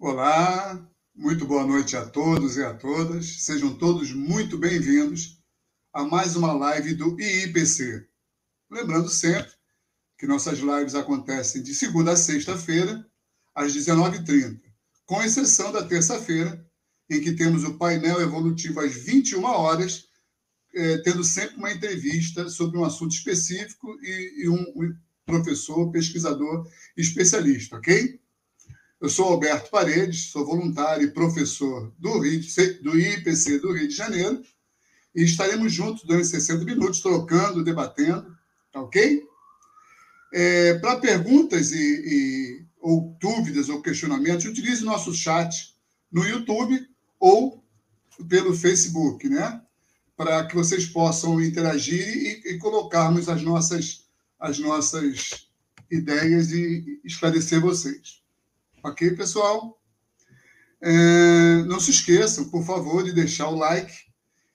Olá, muito boa noite a todos e a todas. Sejam todos muito bem-vindos a mais uma live do IIPC. Lembrando sempre que nossas lives acontecem de segunda a sexta-feira, às 19h30, com exceção da terça-feira, em que temos o painel evolutivo às 21 horas, eh, tendo sempre uma entrevista sobre um assunto específico e, e um, um professor, pesquisador especialista, ok? Eu sou Alberto Paredes, sou voluntário e professor do, Rio, do IPC do Rio de Janeiro, e estaremos juntos durante 60 minutos, trocando, debatendo, tá ok? É, Para perguntas e, e, ou dúvidas ou questionamentos, utilize nosso chat no YouTube ou pelo Facebook, né? Para que vocês possam interagir e, e colocarmos as nossas, as nossas ideias e esclarecer vocês. Ok, pessoal? É, não se esqueçam, por favor, de deixar o like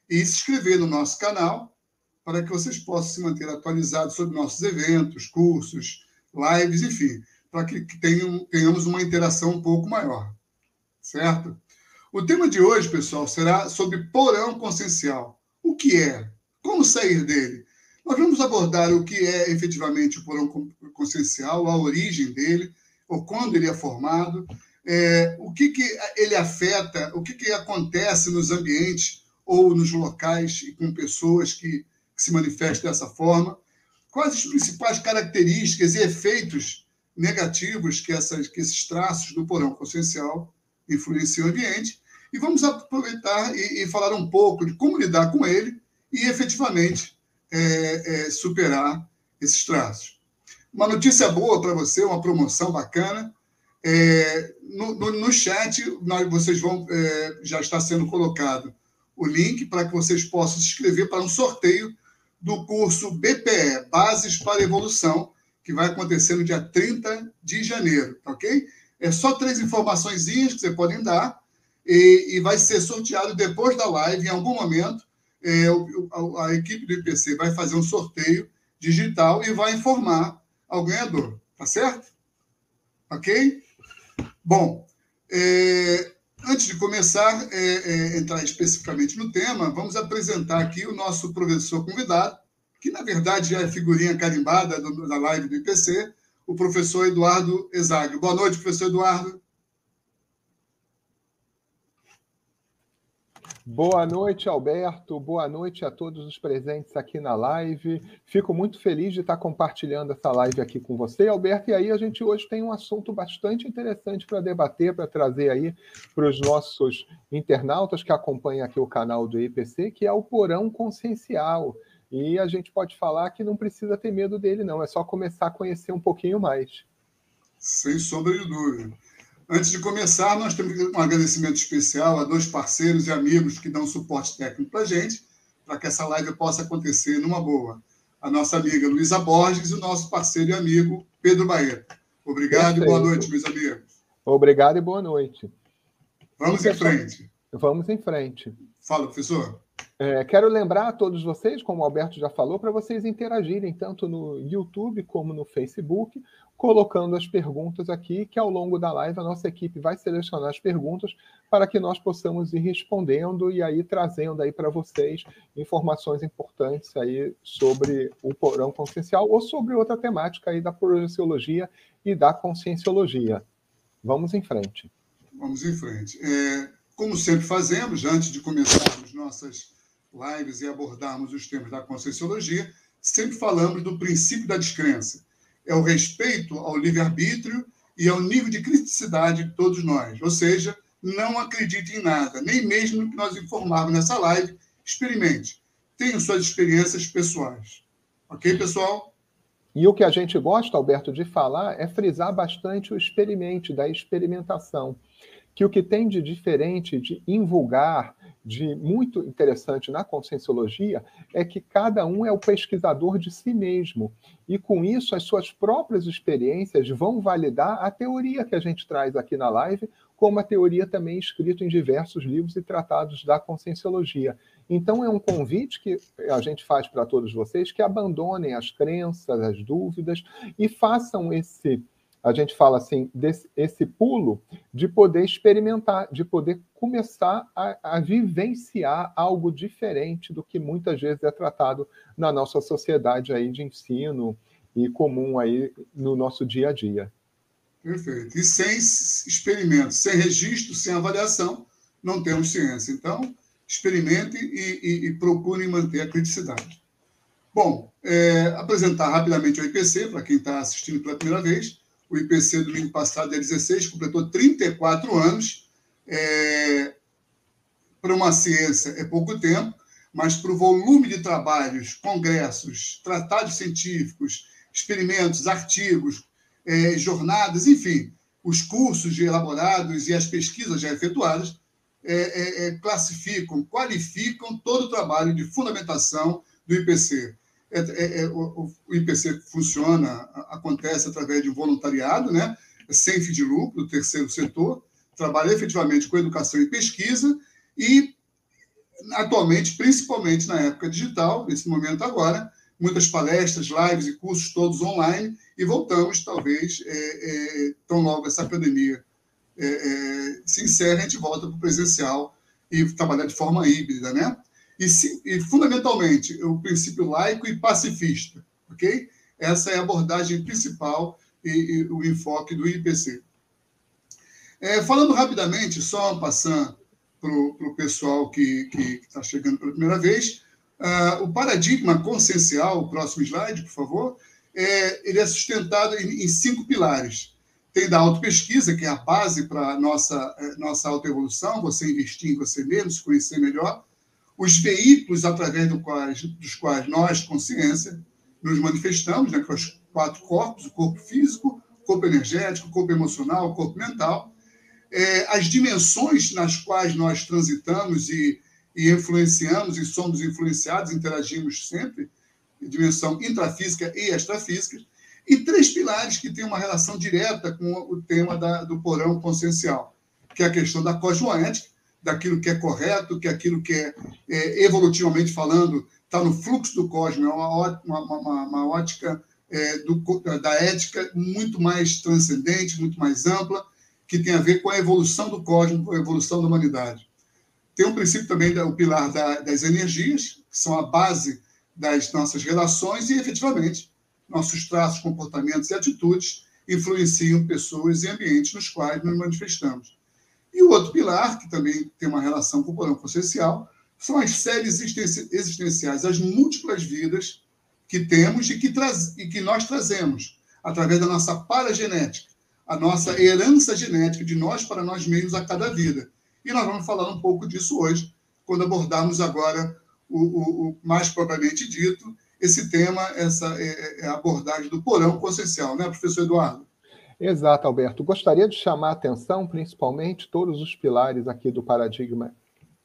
e se inscrever no nosso canal para que vocês possam se manter atualizados sobre nossos eventos, cursos, lives, enfim, para que, tenham, tenhamos uma interação um pouco maior. Certo? O tema de hoje, pessoal, será sobre porão consciencial. O que é? Como sair dele? Nós vamos abordar o que é efetivamente o porão consciencial, a origem dele, ou quando ele é formado, é, o que, que ele afeta, o que, que acontece nos ambientes ou nos locais e com pessoas que, que se manifestam dessa forma, quais as principais características e efeitos negativos que, essas, que esses traços do porão consciencial influenciam o ambiente, e vamos aproveitar e, e falar um pouco de como lidar com ele e efetivamente é, é, superar esses traços. Uma notícia boa para você, uma promoção bacana. É, no, no, no, chat, nós, vocês vão é, já está sendo colocado o link para que vocês possam se inscrever para um sorteio do curso BPE, Bases para Evolução, que vai acontecer no dia 30 de janeiro, tá ok? É só três informações que você podem dar e, e, vai ser sorteado depois da live, em algum momento. É, a, a equipe do IPC vai fazer um sorteio digital e vai informar ao ganhador, tá certo? Ok? Bom, é, antes de começar, é, é, entrar especificamente no tema, vamos apresentar aqui o nosso professor convidado, que na verdade já é figurinha carimbada do, da live do IPC, o professor Eduardo Exagro. Boa noite, professor Eduardo. Boa noite, Alberto. Boa noite a todos os presentes aqui na live. Fico muito feliz de estar compartilhando essa live aqui com você, Alberto. E aí a gente hoje tem um assunto bastante interessante para debater, para trazer aí para os nossos internautas que acompanham aqui o canal do IPC, que é o porão consciencial. E a gente pode falar que não precisa ter medo dele, não. É só começar a conhecer um pouquinho mais. Sem sombra de dúvida. Antes de começar, nós temos um agradecimento especial a dois parceiros e amigos que dão suporte técnico para a gente, para que essa live possa acontecer numa boa. A nossa amiga Luísa Borges e o nosso parceiro e amigo Pedro Baeta. Obrigado Perfeito. e boa noite, meus amigos. Obrigado e boa noite. Vamos em frente. Vamos em frente. Fala, professor. É, quero lembrar a todos vocês, como o Alberto já falou, para vocês interagirem tanto no YouTube como no Facebook colocando as perguntas aqui, que ao longo da live a nossa equipe vai selecionar as perguntas para que nós possamos ir respondendo e aí trazendo aí para vocês informações importantes aí sobre o porão consciencial ou sobre outra temática aí da projeciologia e da conscienciologia. Vamos em frente. Vamos em frente. É, como sempre fazemos, antes de começarmos nossas lives e abordarmos os temas da conscienciologia, sempre falamos do princípio da descrença é o respeito ao livre-arbítrio e ao nível de criticidade de todos nós. Ou seja, não acredite em nada, nem mesmo no que nós informarmos nessa live, experimente. Tenham suas experiências pessoais. Ok, pessoal? E o que a gente gosta, Alberto, de falar é frisar bastante o experimente, da experimentação. Que o que tem de diferente, de invulgar, de muito interessante na conscienciologia é que cada um é o pesquisador de si mesmo. E com isso, as suas próprias experiências vão validar a teoria que a gente traz aqui na live, como a teoria também escrita em diversos livros e tratados da conscienciologia. Então, é um convite que a gente faz para todos vocês que abandonem as crenças, as dúvidas e façam esse a gente fala assim, desse, esse pulo de poder experimentar, de poder começar a, a, vivenciar algo diferente do que muitas vezes é tratado na nossa sociedade aí de ensino e comum aí no nosso dia a dia. Perfeito. E sem experimento, sem registro, sem avaliação, não temos ciência. Então, experimente e, e, e procure manter a criticidade. Bom, é, apresentar rapidamente o IPC, para quem está assistindo pela primeira vez. O IPC, domingo passado, dia 16, completou 34 anos. É, para uma ciência é pouco tempo, mas para o volume de trabalhos, congressos, tratados científicos, experimentos, artigos, é, jornadas, enfim, os cursos elaborados e as pesquisas já efetuadas é, é, é, classificam, qualificam todo o trabalho de fundamentação do IPC. É, é, é, o, o, IPC funciona, acontece através de voluntariado, né? sem fim de lucro, do terceiro setor, trabalha efetivamente com educação e pesquisa, e atualmente, principalmente na época digital, nesse momento agora, muitas palestras, lives e cursos todos online, e voltamos, talvez, é, é, tão logo essa pandemia é, é se encerra, a gente volta para o presencial e trabalhar de forma híbrida, né? E, se, e, fundamentalmente, o princípio laico e pacifista, ok? Essa é a abordagem principal e, e o enfoque do IPC. É, falando rapidamente, só passando para o pessoal que está chegando pela primeira vez, uh, o paradigma consciencial, o próximo slide, por favor, é, ele é sustentado em, em cinco pilares. Tem da autopesquisa, que é a base para a nossa, é, nossa autoevolução, você investir em você mesmo, se conhecer melhor os veículos através do quais, dos quais nós, consciência, nos manifestamos, né, com os quatro corpos, o corpo físico, o corpo energético, o corpo emocional, o corpo mental, é, as dimensões nas quais nós transitamos e, e influenciamos e somos influenciados, interagimos sempre, dimensão intrafísica e extrafísica, e três pilares que têm uma relação direta com o tema da, do porão consciencial, que é a questão da cosmoética, daquilo que é correto, que aquilo que é, é evolutivamente falando está no fluxo do cosmos, é uma, uma, uma, uma ótica é, do, da ética muito mais transcendente, muito mais ampla, que tem a ver com a evolução do cosmos, com a evolução da humanidade. Tem um princípio também, o pilar da, das energias, que são a base das nossas relações e, efetivamente, nossos traços, comportamentos e atitudes influenciam pessoas e ambientes nos quais nos manifestamos. E o outro pilar, que também tem uma relação com o porão consciencial, são as séries existenciais, as múltiplas vidas que temos e que, traz, e que nós trazemos através da nossa paragenética, a nossa herança genética de nós para nós mesmos a cada vida. E nós vamos falar um pouco disso hoje, quando abordarmos agora o, o, o mais propriamente dito, esse tema, essa é, é, é a abordagem do porão consciencial, né, professor Eduardo? Exato, Alberto. Gostaria de chamar a atenção, principalmente, todos os pilares aqui do paradigma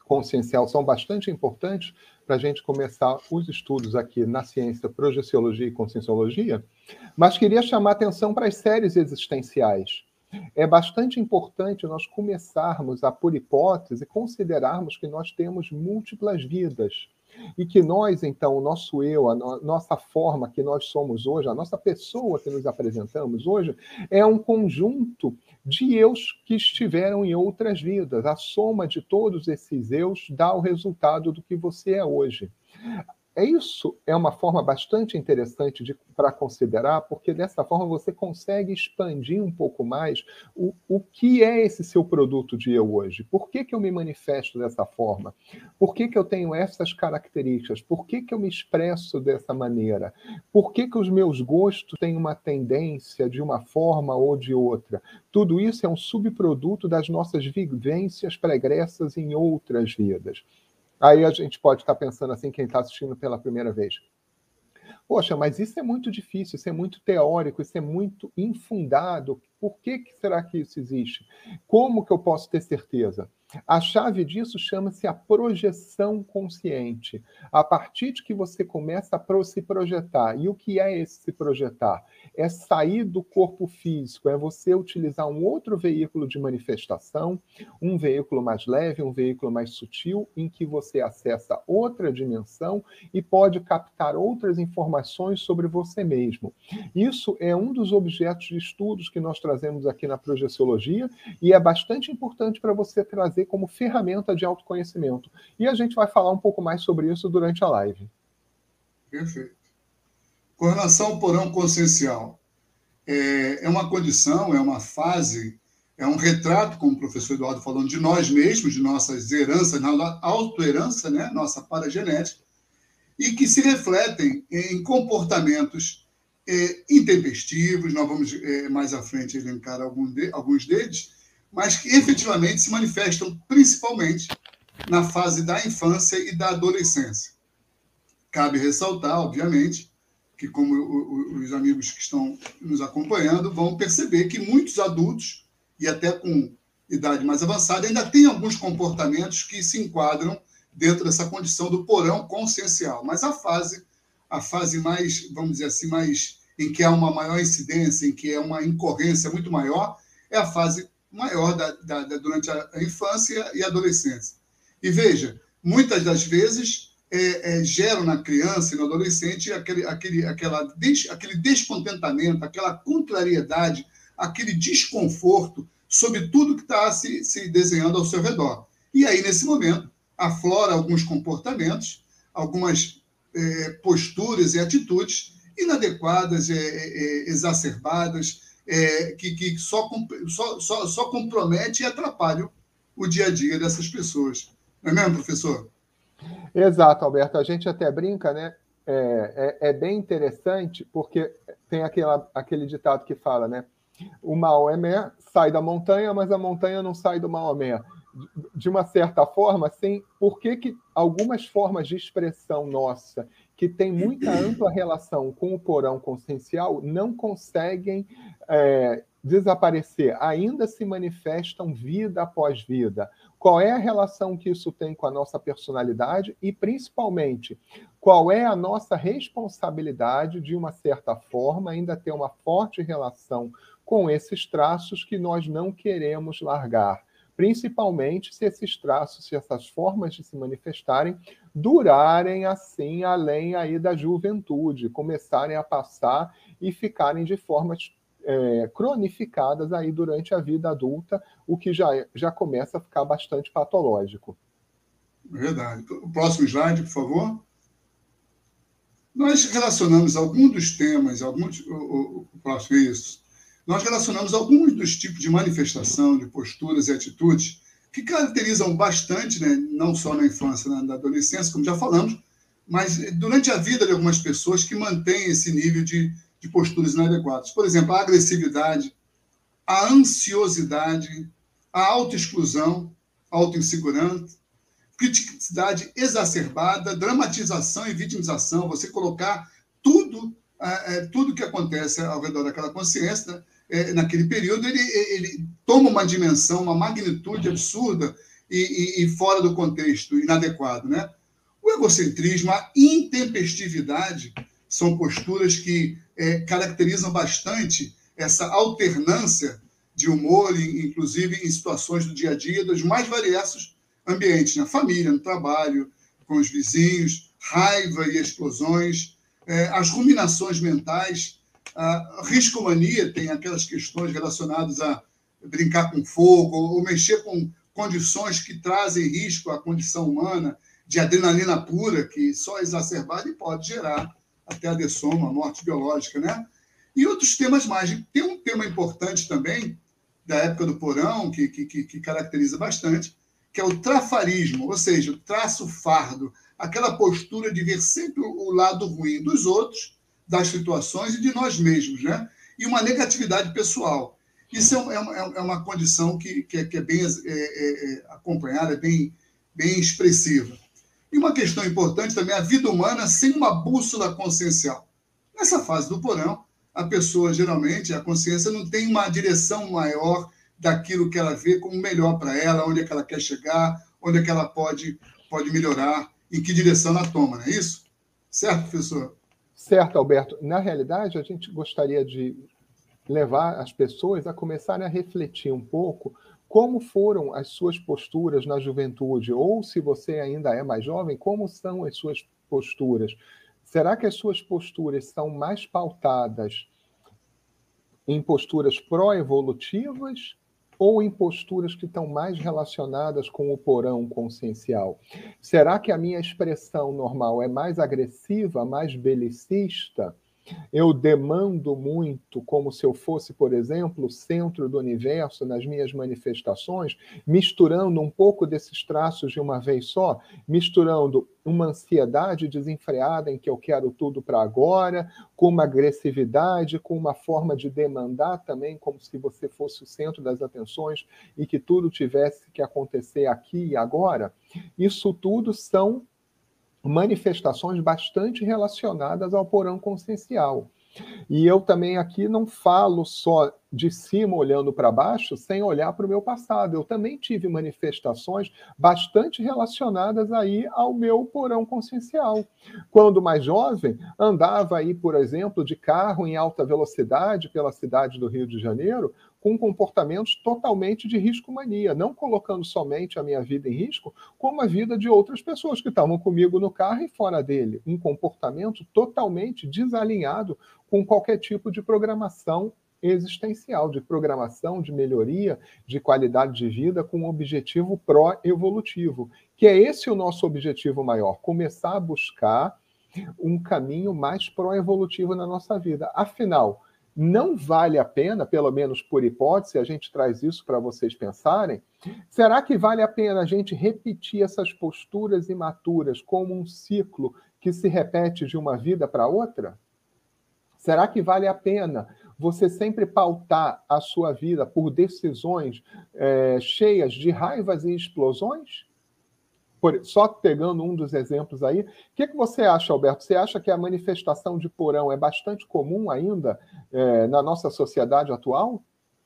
consciencial são bastante importantes para a gente começar os estudos aqui na ciência projeciologia e conscienciologia, mas queria chamar a atenção para as séries existenciais. É bastante importante nós começarmos a, por hipótese, considerarmos que nós temos múltiplas vidas e que nós, então, o nosso eu, a no nossa forma que nós somos hoje, a nossa pessoa que nos apresentamos hoje, é um conjunto de eus que estiveram em outras vidas. A soma de todos esses eus dá o resultado do que você é hoje. É isso é uma forma bastante interessante para considerar, porque dessa forma você consegue expandir um pouco mais o, o que é esse seu produto de eu hoje. Por que, que eu me manifesto dessa forma? Por que, que eu tenho essas características? Por que, que eu me expresso dessa maneira? Por que, que os meus gostos têm uma tendência de uma forma ou de outra? Tudo isso é um subproduto das nossas vivências pregressas em outras vidas. Aí a gente pode estar pensando assim, quem está assistindo pela primeira vez. Poxa, mas isso é muito difícil, isso é muito teórico, isso é muito infundado. Por que, que será que isso existe? Como que eu posso ter certeza? A chave disso chama-se a projeção consciente. A partir de que você começa a se projetar. E o que é esse se projetar? É sair do corpo físico, é você utilizar um outro veículo de manifestação, um veículo mais leve, um veículo mais sutil, em que você acessa outra dimensão e pode captar outras informações sobre você mesmo. Isso é um dos objetos de estudos que nós trazemos aqui na projeciologia e é bastante importante para você trazer como ferramenta de autoconhecimento. E a gente vai falar um pouco mais sobre isso durante a live. Perfeito. Com relação ao porão consciencial, é, é uma condição, é uma fase, é um retrato, como o professor Eduardo falou, de nós mesmos, de nossas heranças, nossa autoherança, né? nossa paragenética, e que se refletem em comportamentos é, intempestivos, nós vamos é, mais à frente elencar algum de, alguns deles, mas que efetivamente se manifestam principalmente na fase da infância e da adolescência. Cabe ressaltar, obviamente, que, como os amigos que estão nos acompanhando vão perceber que muitos adultos, e até com idade mais avançada, ainda têm alguns comportamentos que se enquadram dentro dessa condição do porão consciencial. Mas a fase, a fase mais, vamos dizer assim, mais em que há uma maior incidência, em que é uma incorrência muito maior, é a fase maior da, da, da, durante a, infância e a adolescência. E veja, muitas das vezes é, é, geram na criança e no adolescente aquele, aquele, aquela aquele descontentamento, aquela contrariedade, aquele desconforto sobre tudo que está se, se desenhando ao seu redor. E aí, nesse momento, aflora alguns comportamentos, algumas é, posturas e atitudes inadequadas, é, é, exacerbadas, é, que, que só, só, só, só compromete e atrapalha o dia a dia dessas pessoas. Não é mesmo, professor? Exato, Alberto. A gente até brinca, né? É, é, é, bem interessante, porque tem aquela, aquele ditado que fala, né? O Maomé sai da montanha, mas a montanha não sai do Maomé. De uma certa forma, sim, por que, que algumas formas de expressão nossa que tem muita ampla relação com o porão consciencial não conseguem é, desaparecer, ainda se manifestam vida após vida. Qual é a relação que isso tem com a nossa personalidade e, principalmente, qual é a nossa responsabilidade, de uma certa forma, ainda ter uma forte relação com esses traços que nós não queremos largar? principalmente se esses traços, se essas formas de se manifestarem durarem assim além aí da juventude, começarem a passar e ficarem de formas é, cronificadas aí durante a vida adulta, o que já, já começa a ficar bastante patológico. Verdade. O próximo slide, por favor. Nós relacionamos alguns dos temas, alguns, o próximo isso, nós relacionamos alguns dos tipos de manifestação, de posturas e atitudes que caracterizam bastante, né, não só na infância, na adolescência, como já falamos, mas durante a vida de algumas pessoas que mantêm esse nível de, de posturas inadequadas. Por exemplo, a agressividade, a ansiosidade, a autoexclusão, autoinsegurança, criticidade exacerbada, dramatização e vitimização, você colocar tudo, é tudo que acontece ao redor daquela consciência né, é, naquele período, ele, ele toma uma dimensão, uma magnitude absurda e, e, e, fora do contexto, inadequado. Né? O egocentrismo, a intempestividade, são posturas que é, caracterizam bastante essa alternância de humor, inclusive em situações do dia a dia, dos mais variados ambientes, na família, no trabalho, com os vizinhos, raiva e explosões, é, as ruminações mentais, a riscomania tem aquelas questões relacionadas a brincar com fogo ou mexer com condições que trazem risco à condição humana, de adrenalina pura, que só exacerbada e pode gerar até a dessoma, a morte biológica, né? E outros temas mais. Tem um tema importante também, da época do porão, que, que, que caracteriza bastante, que é o trafarismo, ou seja, o traço fardo, aquela postura de ver sempre o lado ruim dos outros das situações e de nós mesmos, né? E uma negatividade pessoal. Isso é, é uma, é uma condição que, que, é, que é bem é, é, é, acompanhada, é bem, bem expressiva. E uma questão importante também é a vida humana sem uma bússola consciencial. Nessa fase do porão, a pessoa, geralmente, a consciência não tem uma direção maior daquilo que ela vê como melhor para ela, onde é que ela quer chegar, onde é que ela pode, pode melhorar, em que direção ela toma, não é isso? Certo, professor? Certo, Alberto. Na realidade, a gente gostaria de levar as pessoas a começarem a refletir um pouco como foram as suas posturas na juventude, ou se você ainda é mais jovem, como são as suas posturas. Será que as suas posturas são mais pautadas em posturas pró-evolutivas ou em posturas que estão mais relacionadas com o porão consciencial? Será que a minha expressão normal é mais agressiva, mais belicista? Eu demando muito, como se eu fosse, por exemplo, o centro do universo nas minhas manifestações, misturando um pouco desses traços de uma vez só, misturando uma ansiedade desenfreada em que eu quero tudo para agora, com uma agressividade, com uma forma de demandar também, como se você fosse o centro das atenções e que tudo tivesse que acontecer aqui e agora. Isso tudo são manifestações bastante relacionadas ao porão consciencial. E eu também aqui não falo só de cima olhando para baixo sem olhar para o meu passado. Eu também tive manifestações bastante relacionadas aí ao meu porão consciencial. Quando mais jovem, andava aí, por exemplo, de carro em alta velocidade pela cidade do Rio de Janeiro, com comportamentos totalmente de risco-mania, não colocando somente a minha vida em risco, como a vida de outras pessoas que estavam comigo no carro e fora dele. Um comportamento totalmente desalinhado com qualquer tipo de programação existencial, de programação, de melhoria, de qualidade de vida, com um objetivo pró-evolutivo, que é esse o nosso objetivo maior, começar a buscar um caminho mais pró-evolutivo na nossa vida. Afinal, não vale a pena, pelo menos por hipótese, a gente traz isso para vocês pensarem. Será que vale a pena a gente repetir essas posturas imaturas como um ciclo que se repete de uma vida para outra? Será que vale a pena você sempre pautar a sua vida por decisões é, cheias de raivas e explosões? Por, só pegando um dos exemplos aí, o que, que você acha, Alberto? Você acha que a manifestação de porão é bastante comum ainda é, na nossa sociedade atual?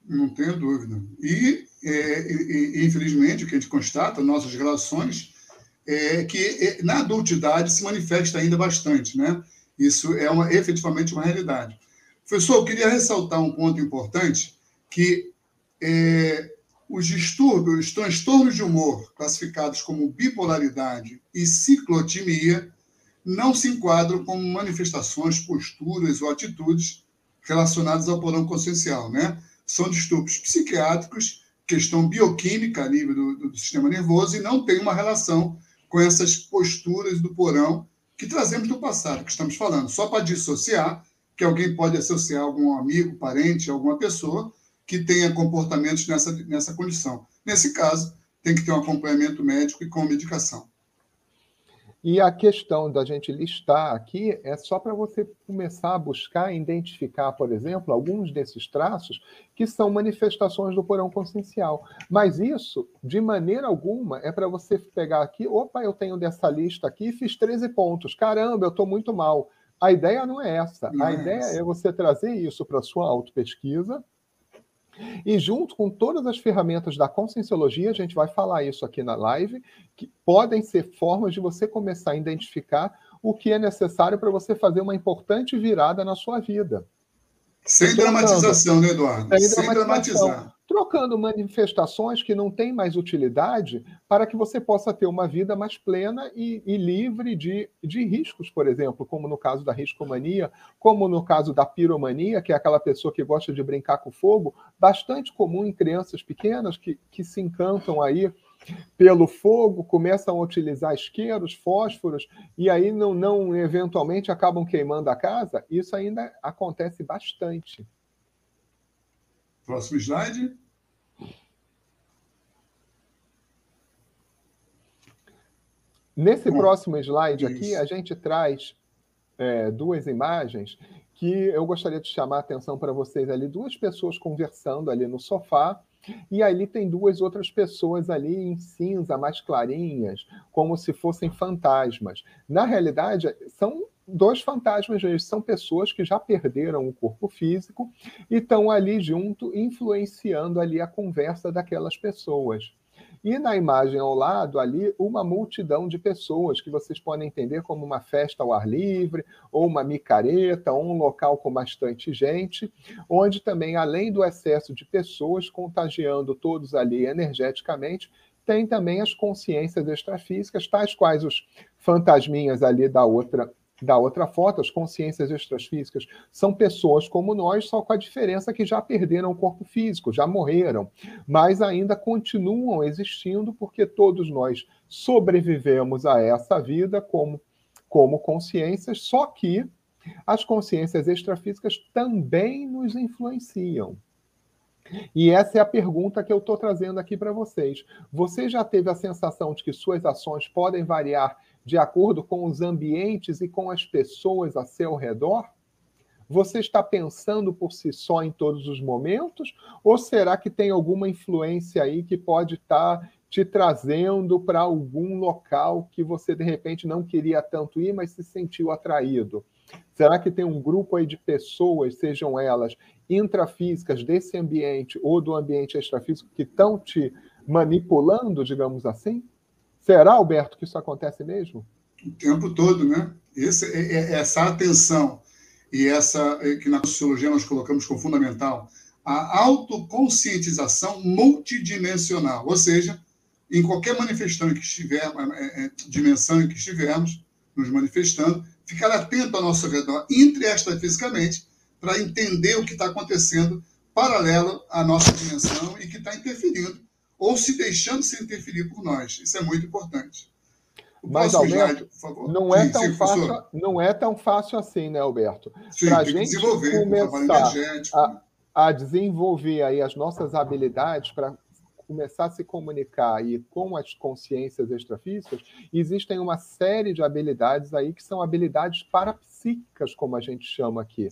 Não tenho dúvida. E, é, e, infelizmente, o que a gente constata nossas relações é que é, na adultidade se manifesta ainda bastante, né? Isso é uma, efetivamente uma realidade. Professor, eu queria ressaltar um ponto importante, que é, os distúrbios, os transtornos de humor, classificados como bipolaridade e ciclotimia, não se enquadram como manifestações, posturas ou atitudes relacionadas ao porão consciencial, né? São distúrbios psiquiátricos, questão bioquímica a nível do, do sistema nervoso e não tem uma relação com essas posturas do porão que trazemos do passado, que estamos falando. Só para dissociar, que alguém pode associar algum amigo, parente, alguma pessoa, que tenha comportamentos nessa, nessa condição. Nesse caso, tem que ter um acompanhamento médico e com medicação. E a questão da gente listar aqui é só para você começar a buscar identificar, por exemplo, alguns desses traços que são manifestações do porão consciencial. Mas isso, de maneira alguma, é para você pegar aqui, opa, eu tenho dessa lista aqui, fiz 13 pontos. Caramba, eu estou muito mal. A ideia não é essa. Não a é ideia essa. é você trazer isso para a sua autopesquisa, e junto com todas as ferramentas da conscienciologia, a gente vai falar isso aqui na live, que podem ser formas de você começar a identificar o que é necessário para você fazer uma importante virada na sua vida. Sem dramatização, né, Eduardo? Sem, Sem dramatizar trocando manifestações que não têm mais utilidade para que você possa ter uma vida mais plena e, e, livre de, de riscos, por exemplo, como no caso da riscomania, como no caso da piromania, que é aquela pessoa que gosta de brincar com fogo, bastante comum em crianças pequenas que, que se encantam aí pelo fogo, começam a utilizar isqueiros, fósforos, e aí não, não eventualmente acabam queimando a casa. Isso ainda acontece bastante. Próximo slide. Nesse Bom, próximo slide isso. aqui, a gente traz é, duas imagens que eu gostaria de chamar a atenção para vocês ali. Duas pessoas conversando ali no sofá, e ali tem duas outras pessoas ali em cinza, mais clarinhas, como se fossem fantasmas. Na realidade, são dois fantasmas, eles são pessoas que já perderam o corpo físico e estão ali junto, influenciando ali a conversa daquelas pessoas. E na imagem ao lado, ali, uma multidão de pessoas que vocês podem entender como uma festa ao ar livre, ou uma micareta, ou um local com bastante gente, onde também, além do excesso de pessoas contagiando todos ali energeticamente, tem também as consciências extrafísicas, tais quais os fantasminhas ali da outra da outra foto, as consciências extrafísicas são pessoas como nós, só com a diferença que já perderam o corpo físico, já morreram, mas ainda continuam existindo porque todos nós sobrevivemos a essa vida como, como consciências, só que as consciências extrafísicas também nos influenciam. E essa é a pergunta que eu estou trazendo aqui para vocês. Você já teve a sensação de que suas ações podem variar de acordo com os ambientes e com as pessoas a seu redor? Você está pensando por si só em todos os momentos? Ou será que tem alguma influência aí que pode estar te trazendo para algum local que você de repente não queria tanto ir, mas se sentiu atraído? Será que tem um grupo aí de pessoas, sejam elas intrafísicas desse ambiente ou do ambiente extrafísico, que estão te manipulando, digamos assim? Será, Alberto, que isso acontece mesmo? O tempo todo, né? Esse, é, é, essa atenção e essa é, que na sociologia nós colocamos como fundamental, a autoconscientização multidimensional, ou seja, em qualquer manifestação que estiver, é, é, dimensão em que estivermos nos manifestando, ficar atento ao nosso redor, entre fisicamente, para entender o que está acontecendo paralelo à nossa dimensão e que está interferindo ou se deixando se interferir por nós. Isso é muito importante. O Mas, Alberto, slide, não é, sim, tão sim, fácil, não é tão fácil assim, né, Alberto? Para a gente começar a, a desenvolver aí as nossas habilidades para começar a se comunicar aí com as consciências extrafísicas, existem uma série de habilidades aí que são habilidades parapsíquicas, como a gente chama aqui.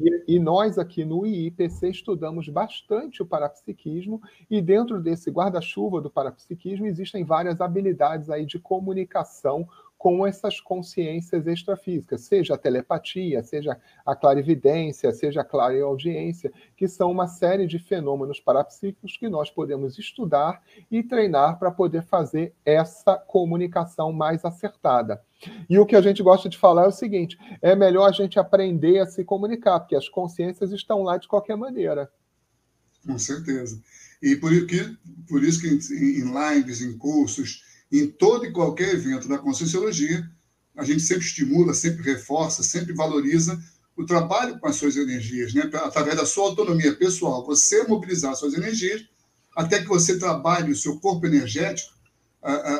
E, e nós aqui no IIPC estudamos bastante o parapsiquismo e dentro desse guarda-chuva do parapsiquismo existem várias habilidades aí de comunicação com essas consciências extrafísicas, seja a telepatia, seja a clarividência, seja a clareaudiência, que são uma série de fenômenos parapsíquicos que nós podemos estudar e treinar para poder fazer essa comunicação mais acertada. E o que a gente gosta de falar é o seguinte: é melhor a gente aprender a se comunicar, porque as consciências estão lá de qualquer maneira. Com certeza. E por, que, por isso que em lives, em cursos, em todo e qualquer evento da Conscienciologia, a gente sempre estimula, sempre reforça, sempre valoriza o trabalho com as suas energias, né? através da sua autonomia pessoal, você mobilizar suas energias até que você trabalhe o seu corpo energético,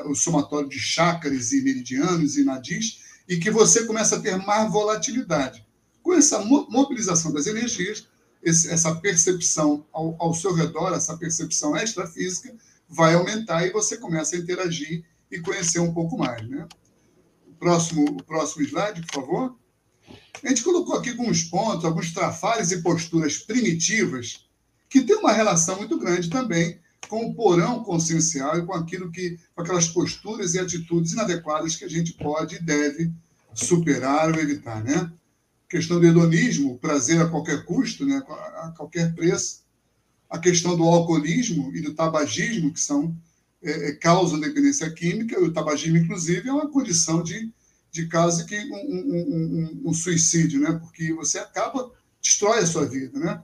o somatório de chakras e meridianos e nadis, e que você comece a ter mais volatilidade. Com essa mobilização das energias, essa percepção ao, ao seu redor, essa percepção extrafísica, vai aumentar e você começa a interagir e conhecer um pouco mais. Né? O, próximo, o próximo slide, por favor. A gente colocou aqui alguns pontos, alguns trafares e posturas primitivas que têm uma relação muito grande também com o porão consciencial e com aquilo que, com aquelas posturas e atitudes inadequadas que a gente pode e deve superar ou evitar, né? A questão do hedonismo, prazer a qualquer custo, né? A qualquer preço, a questão do alcoolismo e do tabagismo, que são é, é, causam dependência química, e o tabagismo, inclusive, é uma condição de, de caso que um, um, um, um, suicídio, né? porque você acaba, destrói a sua vida. Né?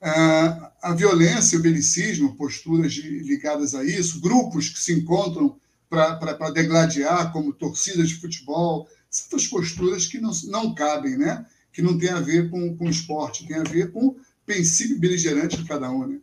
Ah, a violência, o belicismo, posturas de, ligadas a isso, grupos que se encontram para degladiar, como torcidas de futebol, certas posturas que não, não cabem, né? que não tem a ver com, com esporte, tem a ver com princípio beligerante de cada um. Né?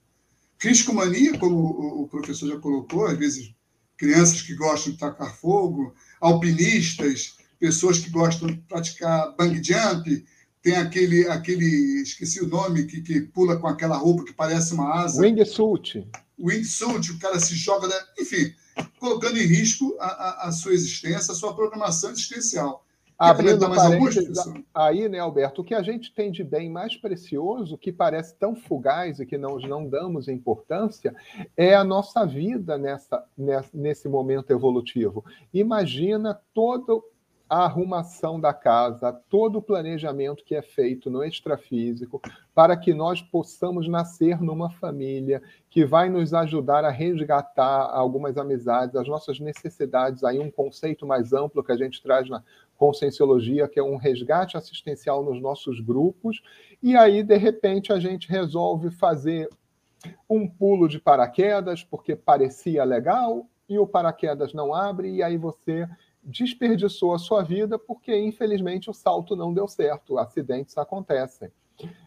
Riscomania, como o professor já colocou, às vezes crianças que gostam de tacar fogo, alpinistas, pessoas que gostam de praticar bang jump, tem aquele, aquele esqueci o nome, que, que pula com aquela roupa que parece uma asa. Wingsuit. Wingsuit, o cara se joga, enfim, colocando em risco a, a, a sua existência, a sua programação existencial. Abrindo parênteses, aí, né, Alberto, o que a gente tem de bem mais precioso, que parece tão fugaz e que nós não damos importância, é a nossa vida nessa, nesse momento evolutivo. Imagina todo a arrumação da casa, todo o planejamento que é feito no extrafísico, para que nós possamos nascer numa família que vai nos ajudar a resgatar algumas amizades, as nossas necessidades, aí um conceito mais amplo que a gente traz na conscienciologia, que é um resgate assistencial nos nossos grupos, e aí, de repente, a gente resolve fazer um pulo de paraquedas, porque parecia legal, e o paraquedas não abre, e aí você desperdiçou a sua vida porque, infelizmente, o salto não deu certo, acidentes acontecem.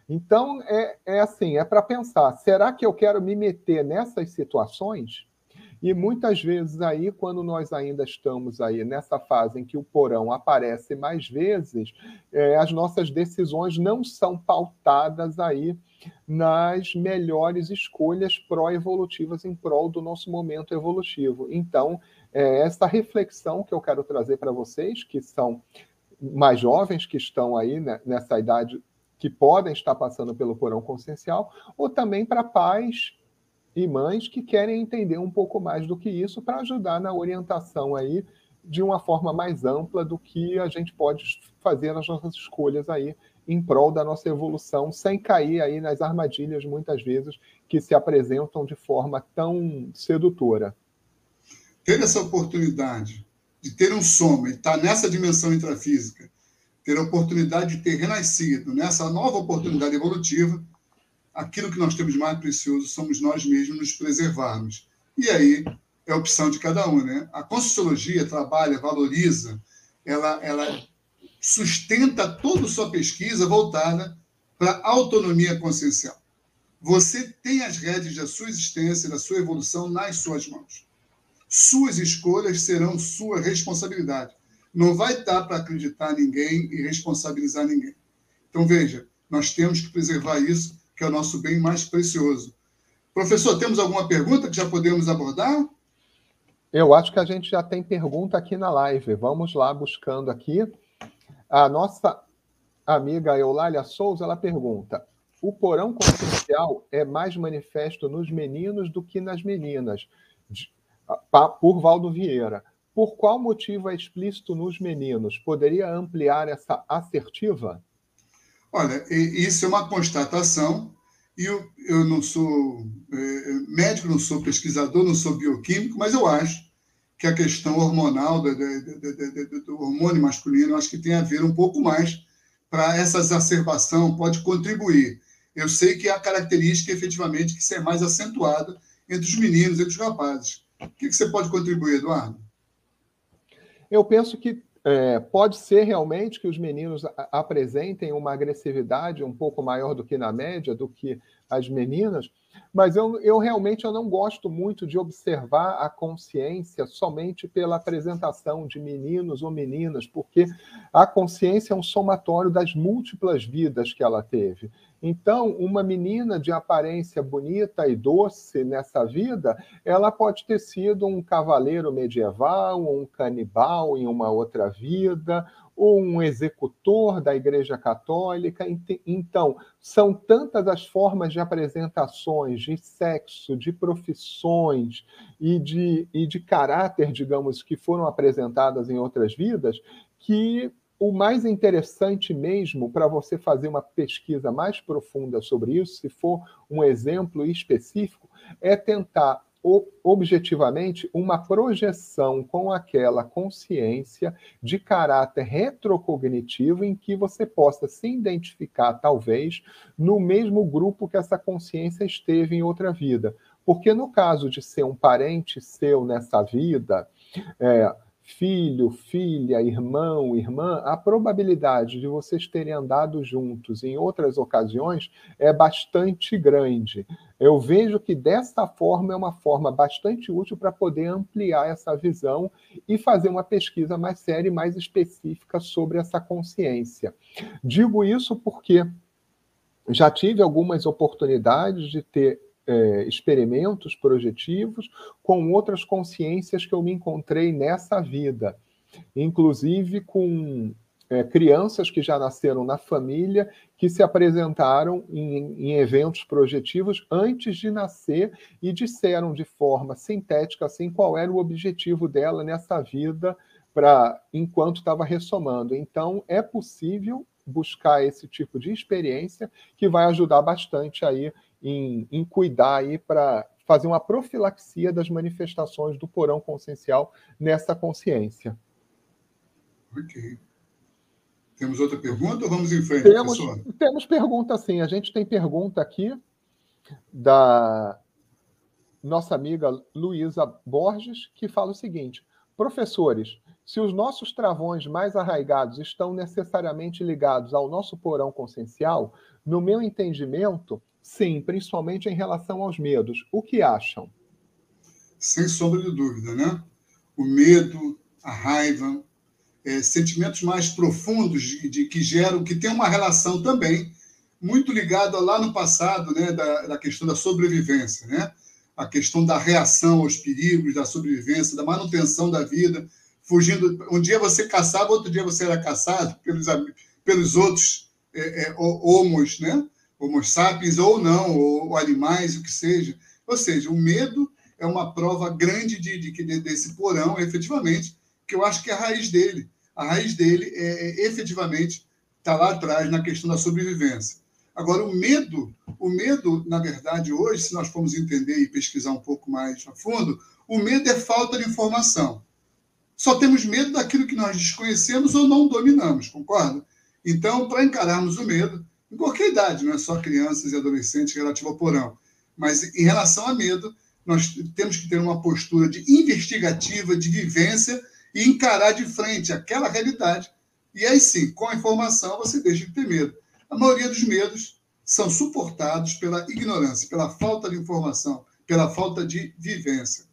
Então, é, é assim, é para pensar, será que eu quero me meter nessas situações? E muitas vezes aí, quando nós ainda estamos aí nessa fase em que o porão aparece mais vezes, é, as nossas decisões não são pautadas aí nas melhores escolhas pró-evolutivas em prol do nosso momento evolutivo. Então, é essa reflexão que eu quero trazer para vocês, que são mais jovens, que estão aí né, nessa idade, que podem estar passando pelo porão consciencial, ou também para pais e mães que querem entender um pouco mais do que isso para ajudar na orientação aí de uma forma mais ampla do que a gente pode fazer nas nossas escolhas aí em prol da nossa evolução, sem cair aí nas armadilhas muitas vezes que se apresentam de forma tão sedutora ter essa oportunidade de ter um soma e estar nessa dimensão intrafísica, ter a oportunidade de ter renascido nessa nova oportunidade evolutiva, aquilo que nós temos de mais precioso somos nós mesmos nos preservarmos. E aí é a opção de cada um, né? A Conscienciologia trabalha, valoriza, ela, ela sustenta toda a sua pesquisa voltada para autonomia consciencial. Você tem as rédeas da sua existência, da sua evolução nas suas mãos. Suas escolhas serão sua responsabilidade. Não vai dar para acreditar ninguém e responsabilizar ninguém. Então, veja, nós temos que preservar isso, que é o nosso bem mais precioso. Professor, temos alguma pergunta que já podemos abordar? Eu acho que a gente já tem pergunta aqui na live. Vamos lá buscando aqui. A nossa amiga Eulália Souza, ela pergunta: o porão consciencial é mais manifesto nos meninos do que nas meninas por Valdo Vieira. Por qual motivo é explícito nos meninos? Poderia ampliar essa assertiva? Olha, isso é uma constatação, e eu, eu não sou é, médico, não sou pesquisador, não sou bioquímico, mas eu acho que a questão hormonal do, do, do, do hormônio masculino, acho que tem a ver um pouco mais para essa exacerbação, pode contribuir. Eu sei que a característica, efetivamente, que ser mais acentuada entre os meninos, entre os rapazes. O que, você pode contribuir, Eduardo? Eu penso que é, pode ser realmente que os meninos apresentem uma agressividade um pouco maior do que na média, do que as meninas, mas eu, eu realmente eu não gosto muito de observar a consciência somente pela apresentação de meninos ou meninas, porque a consciência é um somatório das múltiplas vidas que ela teve. Então, uma menina de aparência bonita e doce nessa vida, ela pode ter sido um cavaleiro medieval, um canibal em uma outra vida, ou um executor da Igreja Católica. Então, são tantas as formas de apresentações de sexo, de profissões e de, e de caráter, digamos, que foram apresentadas em outras vidas, que o mais interessante mesmo para você fazer uma pesquisa mais profunda sobre isso, se for um exemplo específico, é tentar objetivamente uma projeção com aquela consciência de caráter retrocognitivo em que você possa se identificar, talvez, no mesmo grupo que essa consciência esteve em outra vida. Porque no caso de ser um parente seu nessa vida, é, filho, filha, irmão, irmã, a probabilidade de vocês terem andado juntos em outras ocasiões é bastante grande. Eu vejo que dessa forma é uma forma bastante útil para poder ampliar essa visão e fazer uma pesquisa mais séria e mais específica sobre essa consciência. Digo isso porque já tive algumas oportunidades de ter é, experimentos projetivos com outras consciências que eu me encontrei nessa vida, inclusive com é, crianças que já nasceram na família, que se apresentaram em, em, eventos projetivos antes de nascer e disseram de forma sintética assim qual era o objetivo dela nessa vida para enquanto estava ressomando. Então, é possível buscar esse tipo de experiência que vai ajudar bastante aí em, em cuidar aí para fazer uma profilaxia das manifestações do porão consciencial nessa consciência. Ok. Temos outra pergunta ou vamos em frente, temos, professor? Temos pergunta sim. A gente tem pergunta aqui da nossa amiga Luísa Borges, que fala o seguinte: professores, se os nossos travões mais arraigados estão necessariamente ligados ao nosso porão consciencial, no meu entendimento, sim, principalmente em relação aos medos. O que acham? Sem sombra de dúvida, né? O medo, a raiva, é, sentimentos mais profundos de, de, que geram, que tem uma relação também muito ligada lá no passado, né, da, da questão da sobrevivência, né? A questão da reação aos perigos, da sobrevivência, da manutenção da vida, fugindo. Um dia você caçava, outro dia você era caçado pelos, pelos outros é, é, homos, né? Homo sapiens ou não, ou, animais, o que seja. Ou seja, o medo é uma prova grande de, de, de desse porão, efetivamente, que eu acho que é a raiz dele a raiz dele é, é efetivamente está lá atrás na questão da sobrevivência. Agora, o medo, o medo, na verdade, hoje, se nós formos entender e pesquisar um pouco mais a fundo, o medo é falta de informação. Só temos medo daquilo que nós desconhecemos ou não dominamos, concorda? Então, para encararmos o medo, em qualquer idade, não é só crianças e adolescentes relativo ao porão, mas em relação a medo, nós temos que ter uma postura de investigativa, de vivência e encarar de frente aquela realidade. E aí sim, com a informação, você deixa de ter medo. A maioria dos medos são suportados pela ignorância, pela falta de informação, pela falta de vivência.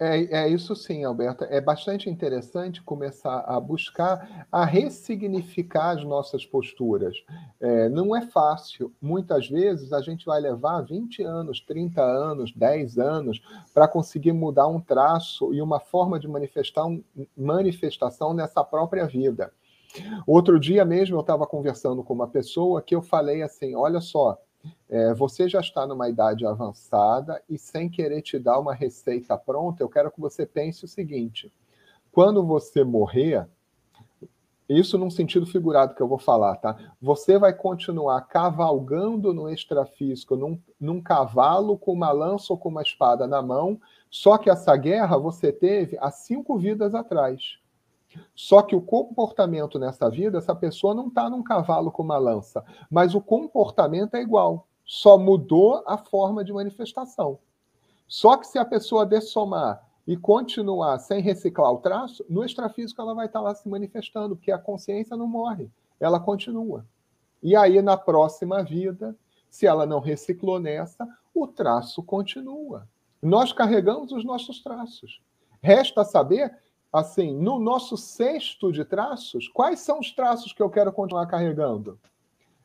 É, é, isso sim, Alberto. É bastante interessante começar a buscar a ressignificar as nossas posturas. É, não é fácil. Muitas vezes a gente vai levar 20 anos, 30 anos, 10 anos para conseguir mudar um traço e uma forma de manifestar um, manifestação nessa própria vida. Outro dia mesmo eu estava conversando com uma pessoa que eu falei assim: olha só é, você já está numa idade avançada e sem querer te dar uma receita pronta, eu quero que você pense o seguinte: quando você morrer, isso num sentido figurado que eu vou falar, tá? Você vai continuar cavalgando no extrafísico, num, num cavalo com uma lança ou com uma espada na mão, só que essa guerra você teve há cinco vidas atrás. Só que o comportamento nessa vida, essa pessoa não está num cavalo com uma lança, mas o comportamento é igual, só mudou a forma de manifestação. Só que se a pessoa dessomar e continuar sem reciclar o traço, no extrafísico ela vai estar tá lá se manifestando, porque a consciência não morre, ela continua. E aí, na próxima vida, se ela não reciclou nessa, o traço continua. Nós carregamos os nossos traços. Resta saber assim, no nosso cesto de traços, quais são os traços que eu quero continuar carregando?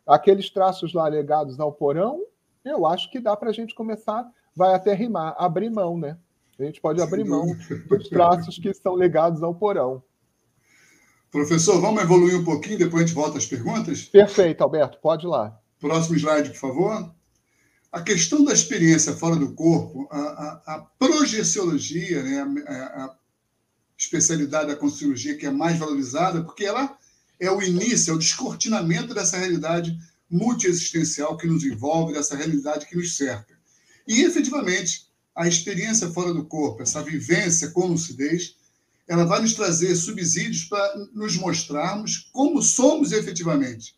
Aqueles traços lá legados ao porão, eu acho que dá para a gente começar, vai até rimar, abrir mão, né? A gente pode abrir mão dos traços que estão ligados ao porão. Professor, vamos evoluir um pouquinho, depois a gente volta às perguntas? Perfeito, Alberto, pode ir lá. Próximo slide, por favor. A questão da experiência fora do corpo, a, a, a projeciologia, né, a, a especialidade da conscienciologia que é mais valorizada, porque ela é o início, é o descortinamento dessa realidade multiexistencial que nos envolve, dessa realidade que nos cerca. E, efetivamente, a experiência fora do corpo, essa vivência com lucidez, ela vai nos trazer subsídios para nos mostrarmos como somos efetivamente.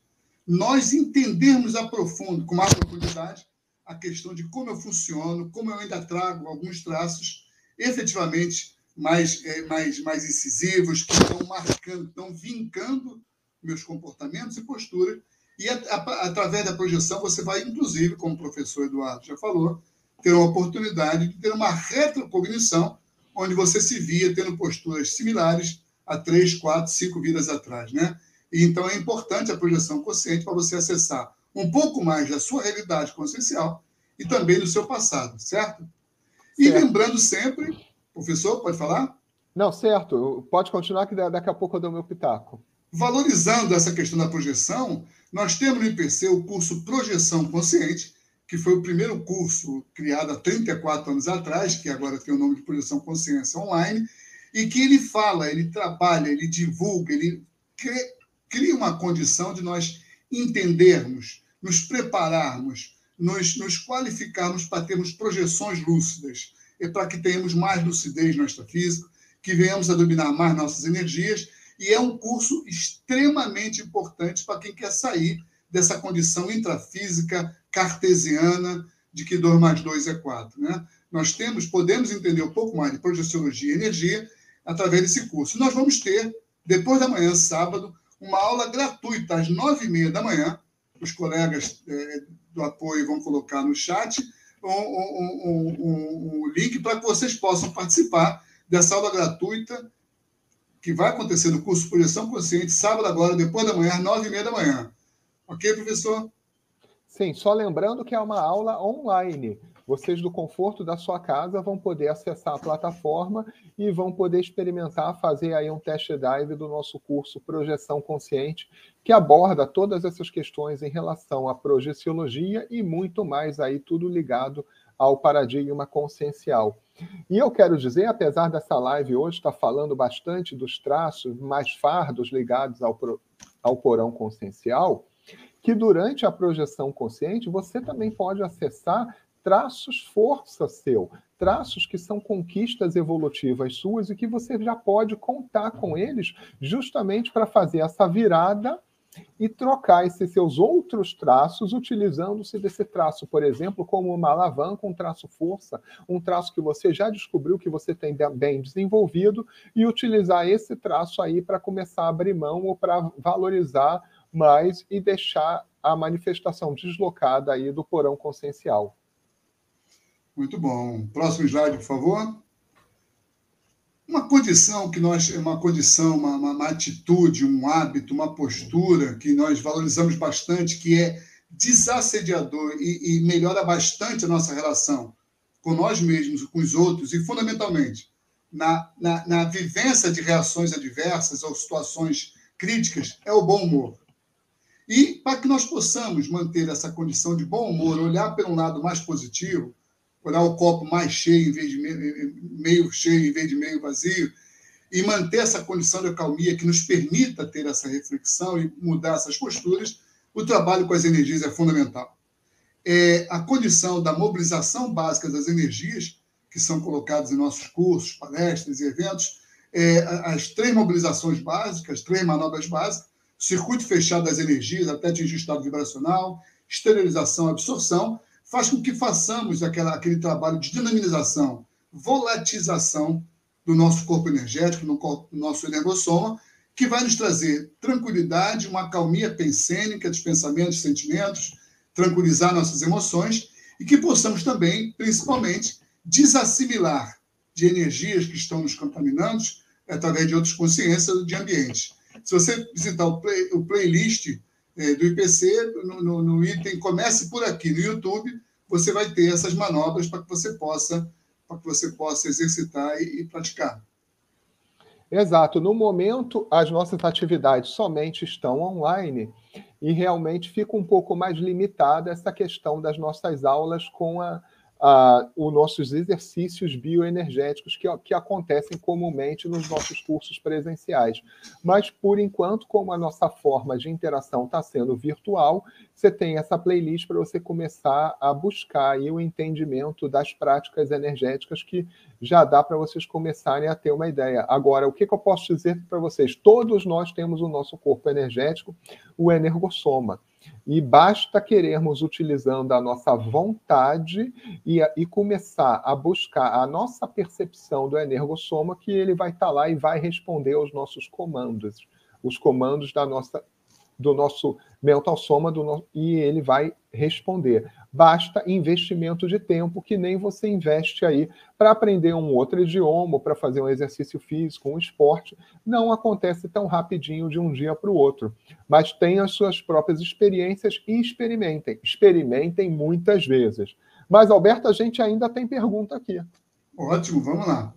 Nós entendermos a profundo, com mais profundidade, a questão de como eu funciono, como eu ainda trago alguns traços efetivamente mais, é, mais, mais incisivos, que estão marcando, estão vincando meus comportamentos e posturas. E a, a, através da projeção, você vai, inclusive, como o professor Eduardo já falou, ter uma oportunidade de ter uma retrocognição, onde você se via tendo posturas similares a três, quatro, cinco vidas atrás. Né? E, então, é importante a projeção consciente para você acessar um pouco mais da sua realidade consciencial e também do seu passado, certo? E certo. lembrando sempre Professor, pode falar? Não, certo. Pode continuar, que daqui a pouco eu dou meu pitaco. Valorizando essa questão da projeção, nós temos no IPC o curso Projeção Consciente, que foi o primeiro curso criado há 34 anos atrás, que agora tem o nome de Projeção Consciência Online, e que ele fala, ele trabalha, ele divulga, ele cria uma condição de nós entendermos, nos prepararmos, nos, nos qualificarmos para termos projeções lúcidas, e para que tenhamos mais lucidez no astrofísico, que venhamos a dominar mais nossas energias, e é um curso extremamente importante para quem quer sair dessa condição intrafísica cartesiana de que 2 mais 2 é 4. Né? Nós temos, podemos entender um pouco mais de projeciologia e energia através desse curso. Nós vamos ter, depois da manhã, sábado, uma aula gratuita às nove e meia da manhã. Os colegas é, do apoio vão colocar no chat um, um, um, um link para que vocês possam participar dessa aula gratuita que vai acontecer no curso Projeção Consciente, sábado agora, depois da manhã, às nove e meia da manhã. Ok, professor? Sim, só lembrando que é uma aula online. Vocês, do conforto da sua casa, vão poder acessar a plataforma e vão poder experimentar, fazer aí um test drive do nosso curso Projeção Consciente, que aborda todas essas questões em relação à projeciologia e muito mais aí, tudo ligado ao paradigma consciencial. E eu quero dizer, apesar dessa live hoje estar falando bastante dos traços mais fardos ligados ao, ao porão consciencial, que durante a projeção consciente você também pode acessar traços força seu, traços que são conquistas evolutivas suas e que você já pode contar com eles justamente para fazer essa virada e trocar esses seus outros traços, utilizando-se desse traço, por exemplo, como uma alavanca, um traço força, um traço que você já descobriu que você tem bem desenvolvido, e utilizar esse traço aí para começar a abrir mão ou para valorizar mais e deixar a manifestação deslocada aí do porão consciencial. Muito bom. Próximo slide, por favor. Uma condição que nós, uma condição, uma, uma, uma, atitude, um hábito, uma postura que nós valorizamos bastante, que é desassediador e, e melhora bastante a nossa relação com nós mesmos, com os outros e, fundamentalmente, na, na, na vivência de reações adversas ou situações críticas, é o bom humor. E para que nós possamos manter essa condição de bom humor, olhar pelo um lado mais positivo, olhar o copo mais cheio em vez de meio, meio cheio em vez de meio vazio, e manter essa condição de acalmia que nos permita ter essa reflexão e mudar essas posturas, o trabalho com as energias é fundamental. É a condição da mobilização básica das energias, que são colocadas em nossos cursos, palestras e eventos, é, as três mobilizações básicas, três manobras básicas, circuito fechado das energias até atingir o estado vibracional, esterilização, absorção, faz com que façamos aquela, aquele trabalho de dinamização, volatização do nosso corpo energético, no, no nosso energossoma, que vai nos trazer tranquilidade, uma calmia pensênica dos pensamentos, sentimentos, tranquilizar nossas emoções e que possamos também, principalmente, desassimilar de energias que estão nos contaminando através de outras consciências de ambiente. Se você visitar o, play, o playlist do IPC, no, no, no, item Comece por aqui, no YouTube, você vai ter essas manobras para que você possa para que você possa exercitar e, e praticar. Exato. No momento, as nossas atividades somente estão online e realmente fica um pouco mais limitada essa questão das nossas aulas com a, uh, os nossos exercícios bioenergéticos que, que acontecem comumente nos nossos cursos presenciais. Mas, por enquanto, como a nossa forma de interação está sendo virtual, você tem essa playlist para você começar a buscar o entendimento das práticas energéticas que já dá para vocês começarem a ter uma ideia. Agora, o que, que eu posso dizer para vocês? Todos nós temos o nosso corpo energético, o energossoma. E basta querermos, utilizando a nossa vontade e, e começar a buscar a nossa percepção do energossoma, que ele vai estar tá lá e vai responder aos nossos comandos, os comandos da nossa do nosso mental soma do no... e ele vai responder. Basta investimento de tempo que nem você investe aí para aprender um outro idioma, para fazer um exercício físico, um esporte. Não acontece tão rapidinho de um dia para o outro. Mas tenham as suas próprias experiências e experimentem. Experimentem muitas vezes. Mas, Alberto, a gente ainda tem pergunta aqui. Ótimo, vamos lá.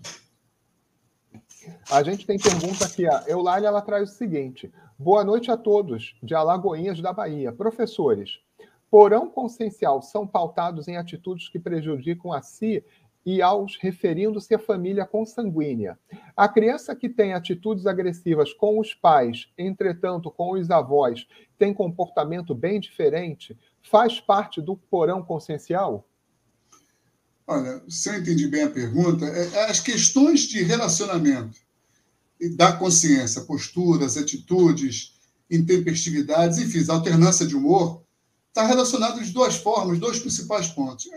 A gente tem pergunta aqui. A Eulália ela traz o seguinte: Boa noite a todos de Alagoinhas da Bahia. Professores, porão consciencial são pautados em atitudes que prejudicam a si e aos referindo-se à família consanguínea. A criança que tem atitudes agressivas com os pais, entretanto, com os avós, tem comportamento bem diferente, faz parte do porão consciencial? Olha, se eu entendi bem a pergunta, é, é as questões de relacionamento da consciência, posturas, atitudes, intempestividades, enfim, alternância de humor, está relacionado de duas formas, dois principais pontos.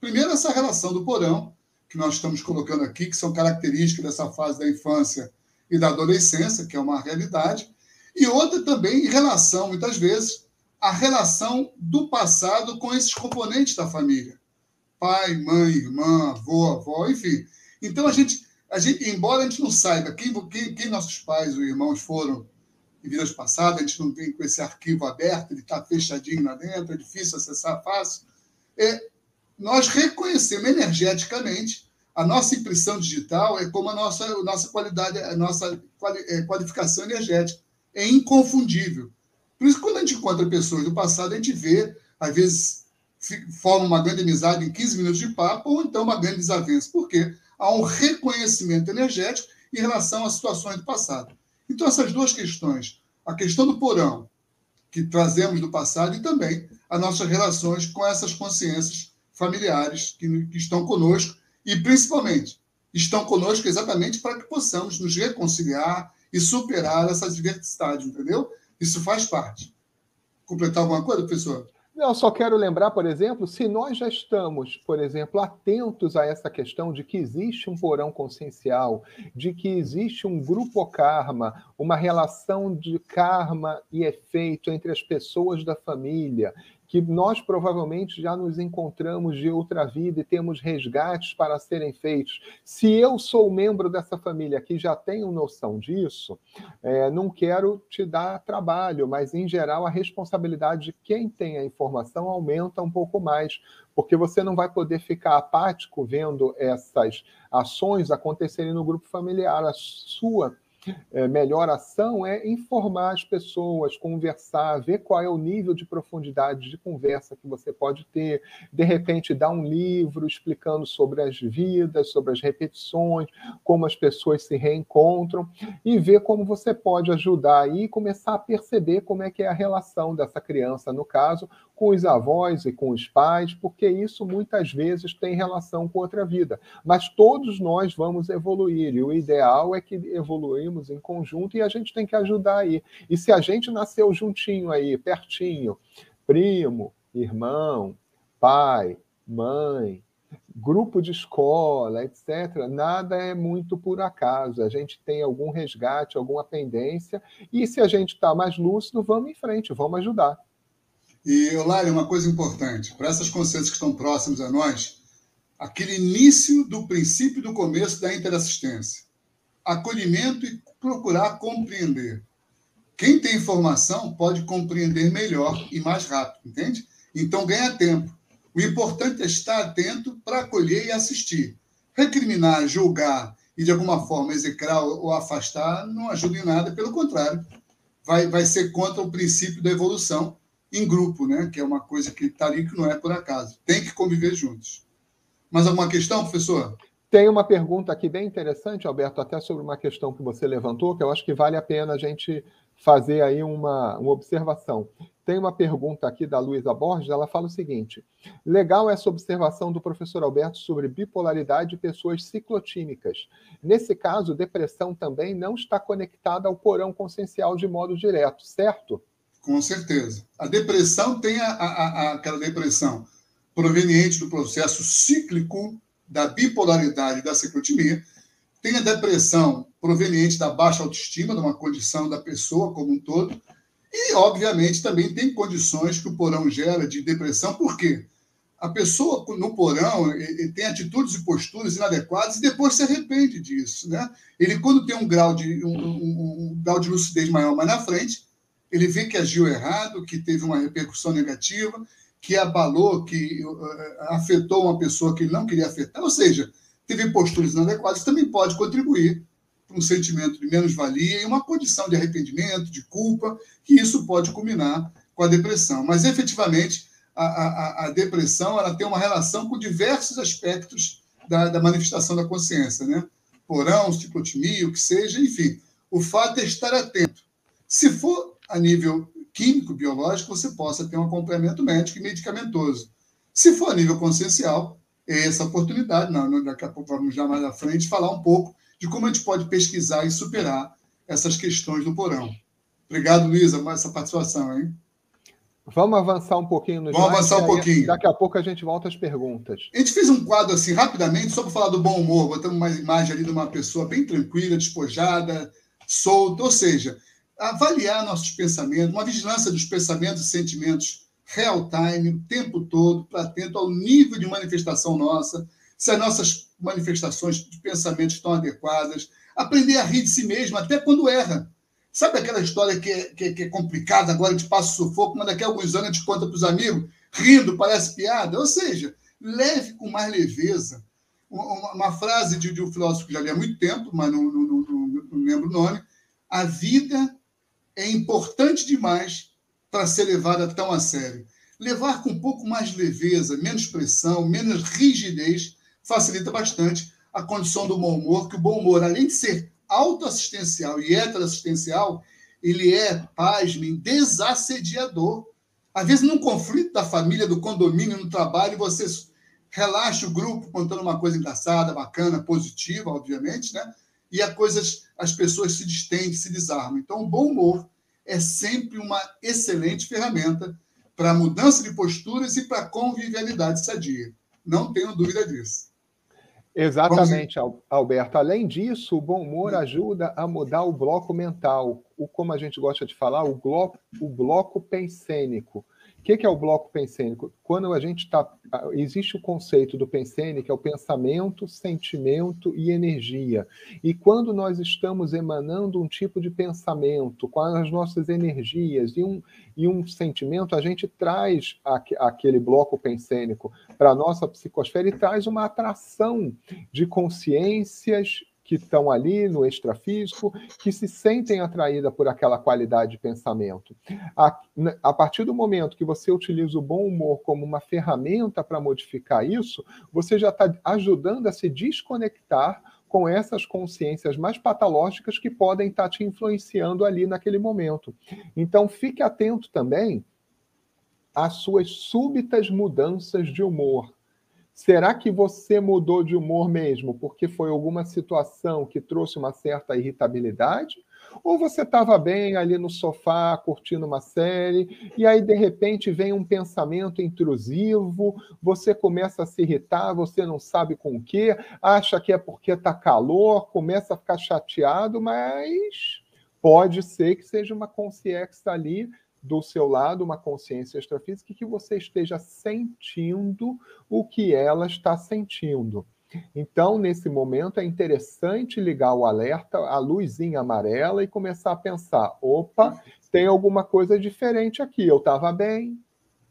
Primeiro, essa relação do porão, que nós estamos colocando aqui, que são características dessa fase da infância e da adolescência, que é uma realidade, e outra também em relação, muitas vezes, a relação do passado com esses componentes da família. Pai, mãe, irmã, avô, avó, enfim. Então, a gente, a gente embora a gente não saiba quem, quem, quem nossos pais ou irmãos foram em vidas passadas, a gente não tem com esse arquivo aberto, ele está fechadinho lá dentro, é difícil acessar fácil. É, nós reconhecemos energeticamente a nossa impressão digital é como a nossa, a nossa qualidade, a nossa é, qualificação energética. É inconfundível. Por isso, quando a gente encontra pessoas do passado, a gente vê, às vezes, forma uma grande amizade em 15 minutos de papo, ou então uma grande desavença. Por quê? Há um reconhecimento energético em relação às situações do passado. Então, essas duas questões, a questão do porão, que trazemos do passado, e também as nossas relações com essas consciências familiares que, que estão conosco, e principalmente estão conosco exatamente para que possamos nos reconciliar e superar essas diversidades, entendeu? Isso faz parte. Completar alguma coisa, professor? Eu só quero lembrar, por exemplo, se nós já estamos, por exemplo, atentos a essa questão de que existe um porão consciencial, de que existe um grupo karma, uma relação de karma e efeito entre as pessoas da família, que nós provavelmente já nos encontramos de outra vida e temos resgates para serem feitos. Se eu sou membro dessa família que já tenho noção disso, é, não quero te dar trabalho, mas em geral a responsabilidade de quem tem a informação aumenta um pouco mais, porque você não vai poder ficar apático vendo essas ações acontecerem no grupo familiar. A sua é, melhor ação é informar as pessoas, conversar, ver qual é o nível de profundidade de conversa que você pode ter, de repente dar um livro explicando sobre as vidas, sobre as repetições, como as pessoas se reencontram e ver como você pode ajudar e começar a perceber como é que é a relação dessa criança, no caso, com os avós e com os pais, porque isso muitas vezes tem relação com outra vida. Mas todos nós vamos evoluir e o ideal é que evoluímos em conjunto e a gente tem que ajudar aí. E se a gente nasceu juntinho aí, pertinho, primo, irmão, pai, mãe, grupo de escola, etc., nada é muito por acaso. A gente tem algum resgate, alguma pendência, e se a gente está mais lúcido, vamos em frente, vamos ajudar. E, Eulália, uma coisa importante, para essas consciências que estão próximas a nós, aquele início do princípio do começo da interassistência. Acolhimento e procurar compreender. Quem tem informação pode compreender melhor e mais rápido, entende? Então ganha tempo. O importante é estar atento para acolher e assistir. Recriminar, julgar e de alguma forma execrar ou afastar não ajuda em nada, pelo contrário, vai, vai ser contra o princípio da evolução em grupo, né? que é uma coisa que está ali que não é por acaso. Tem que conviver juntos. Mais alguma questão, professor? Tem uma pergunta aqui bem interessante, Alberto, até sobre uma questão que você levantou, que eu acho que vale a pena a gente fazer aí uma, uma observação. Tem uma pergunta aqui da Luísa Borges, ela fala o seguinte: legal essa observação do professor Alberto sobre bipolaridade de pessoas ciclotímicas. Nesse caso, depressão também não está conectada ao porão consciencial de modo direto, certo? Com certeza. A depressão tem a, a, a, aquela depressão proveniente do processo cíclico da bipolaridade da ciclotimia, tem a depressão proveniente da baixa autoestima, de uma condição da pessoa como um todo, e, obviamente, também tem condições que o porão gera de depressão, por quê? A pessoa no porão tem atitudes e posturas inadequadas e depois se arrepende disso. Né? Ele, quando tem um grau de, um, um, um grau de lucidez maior mais na frente, ele vê que agiu errado, que teve uma repercussão negativa, que abalou, que uh, afetou uma pessoa que ele não queria afetar, ou seja, teve posturas inadequadas, também pode contribuir para um sentimento de menos-valia e uma condição de arrependimento, de culpa, que isso pode culminar com a depressão. Mas, efetivamente, a, a, a depressão ela tem uma relação com diversos aspectos da, da manifestação da consciência, né? Porão, ciclotimia, o que seja, enfim. O fato é estar atento. Se for a nível químico, biológico, você possa ter um acompanhamento médico e medicamentoso. Se for a nível consciencial, é essa oportunidade. Não, daqui a pouco vamos já mais à frente falar um pouco de como a gente pode pesquisar e superar essas questões do porão. Obrigado, Luísa, por essa participação, hein? Vamos avançar um pouquinho no Vamos avançar um pouquinho. Daqui a pouco a gente volta às perguntas. A gente fez um quadro assim, rapidamente, só para falar do bom humor. Botamos uma imagem ali de uma pessoa bem tranquila, despojada, solta. Ou seja, avaliar nossos pensamentos, uma vigilância dos pensamentos e sentimentos real time, o tempo todo, para atento ao nível de manifestação nossa, se as nossas manifestações de pensamento estão adequadas, aprender a rir de si mesmo, até quando erra. Sabe aquela história que é, que, é, que é complicada, agora de passo sufoco, mas daqui a alguns anos a gente conta para os amigos, rindo, parece piada? Ou seja, leve com mais leveza. Uma, uma frase de, de, um filósofo que já li há muito tempo, mas não, não, não, não lembro o nome. A vida é importante demais para ser levada tão a sério. Levar com um pouco mais de leveza, menos pressão, menos rigidez, facilita bastante a condição do bom humor, que o bom humor, além de ser autoassistencial e heteroassistencial, ele é, pasmem, desassediador. Às vezes, num conflito da família, do condomínio, no trabalho, você relaxa o grupo contando uma coisa engraçada, bacana, positiva, obviamente, né? E a coisas, as pessoas se distendem, se desarmam. Então, o bom humor é sempre uma excelente ferramenta para mudança de posturas e para convivialidade sadia. Não tenho dúvida disso. Exatamente, Alberto. Além disso, o bom humor ajuda a mudar o bloco mental, o como a gente gosta de falar, o bloco, o bloco pensênico que, que é o bloco pensênico? Quando a gente está. Existe o conceito do pensene, que é o pensamento, sentimento e energia. E quando nós estamos emanando um tipo de pensamento com as nossas energias e um, e um sentimento, a gente traz aquele bloco pensênico para a nossa psicosfera e traz uma atração de consciências que estão ali no extrafísico, que se sentem atraídas por aquela qualidade de pensamento. A, a partir do momento que você utiliza o bom humor como uma ferramenta para modificar isso, você já está ajudando a se desconectar com essas consciências mais patológicas que podem estar tá te influenciando ali naquele momento. Então, fique atento também às suas súbitas mudanças de humor. Será que você mudou de humor mesmo porque foi alguma situação que trouxe uma certa irritabilidade? Ou você estava bem ali no sofá curtindo uma série e aí de repente vem um pensamento intrusivo, você começa a se irritar, você não sabe com o que, acha que é porque está calor, começa a ficar chateado, mas pode ser que seja uma consciência ali do seu lado uma consciência extrafísica que você esteja sentindo o que ela está sentindo. Então, nesse momento, é interessante ligar o alerta, a luzinha amarela e começar a pensar: opa, tem alguma coisa diferente aqui. Eu estava bem,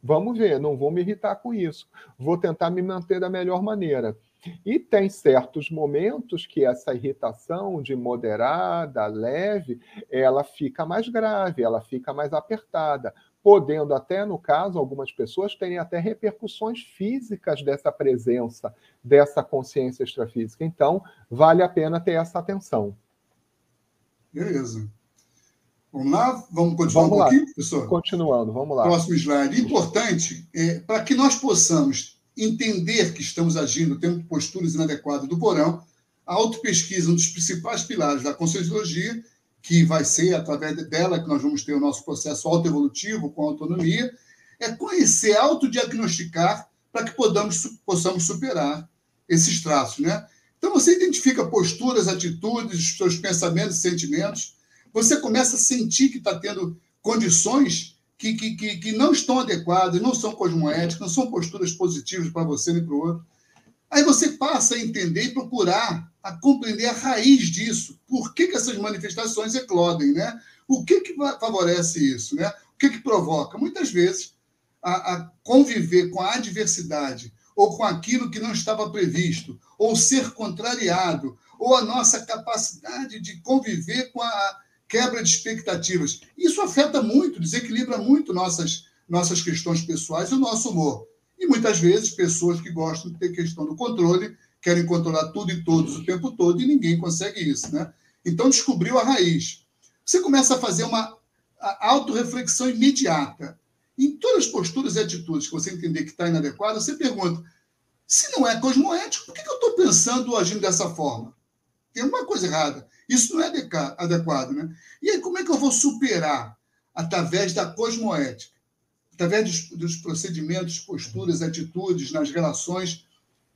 vamos ver, não vou me irritar com isso. Vou tentar me manter da melhor maneira. E tem certos momentos que essa irritação de moderada, leve, ela fica mais grave, ela fica mais apertada, podendo até, no caso, algumas pessoas terem até repercussões físicas dessa presença, dessa consciência extrafísica. Então, vale a pena ter essa atenção. Beleza. Vamos lá? Vamos continuar vamos um pouquinho, lá. professor? Continuando, vamos lá. Próximo slide. Importante, é, para que nós possamos entender que estamos agindo, tendo posturas inadequadas do porão, a autopesquisa, um dos principais pilares da Conscienciologia, que vai ser através dela que nós vamos ter o nosso processo autoevolutivo com autonomia, é conhecer, autodiagnosticar, para que podamos, possamos superar esses traços. Né? Então, você identifica posturas, atitudes, seus pensamentos sentimentos, você começa a sentir que está tendo condições que, que, que, que não estão adequadas, não são cosmoéticas, não são posturas positivas para você nem para o outro. Aí você passa a entender e procurar a compreender a raiz disso. Por que, que essas manifestações eclodem, né? O que, que favorece isso, né? O que, que provoca? Muitas vezes, a, a conviver com a adversidade ou com aquilo que não estava previsto, ou ser contrariado, ou a nossa capacidade de conviver com a, quebra de expectativas. Isso afeta muito, desequilibra muito nossas, nossas questões pessoais e o nosso humor. E muitas vezes, pessoas que gostam de ter questão do controle querem controlar tudo e todos o tempo todo e ninguém consegue isso, né? Então descobriu a raiz. Você começa a fazer uma autorreflexão imediata. Em todas as posturas e atitudes que você entender que está inadequada, você pergunta: se não é cosmoético, por que eu estou pensando ou agindo dessa forma? Tem uma coisa errada. Isso não é adequado, né? E aí, como é que eu vou superar? Através da cosmoética, através dos, dos procedimentos, posturas, atitudes nas relações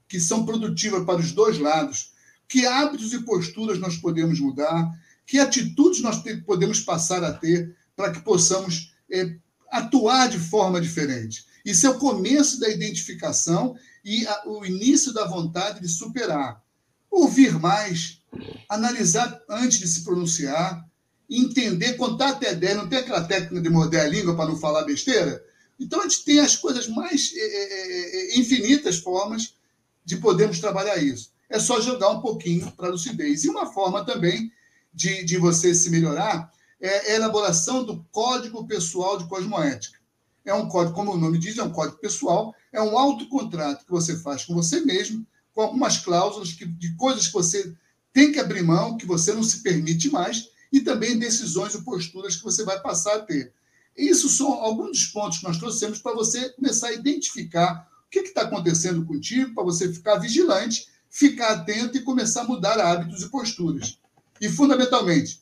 que são produtivas para os dois lados. Que hábitos e posturas nós podemos mudar? Que atitudes nós podemos passar a ter para que possamos é, atuar de forma diferente? Isso é o começo da identificação e a, o início da vontade de superar. Ouvir mais, analisar antes de se pronunciar, entender, contar até 10, não tem aquela técnica de morder a língua para não falar besteira? Então, a gente tem as coisas mais é, é, é infinitas formas de podermos trabalhar isso. É só jogar um pouquinho para a lucidez. E uma forma também de, de você se melhorar é a elaboração do Código Pessoal de Cosmoética. É um código, como o nome diz, é um código pessoal, é um autocontrato que você faz com você mesmo, com algumas cláusulas que, de coisas que você tem que abrir mão, que você não se permite mais, e também decisões e posturas que você vai passar a ter. Isso são alguns dos pontos que nós trouxemos para você começar a identificar o que está acontecendo contigo, para você ficar vigilante, ficar atento e começar a mudar hábitos e posturas. E, fundamentalmente,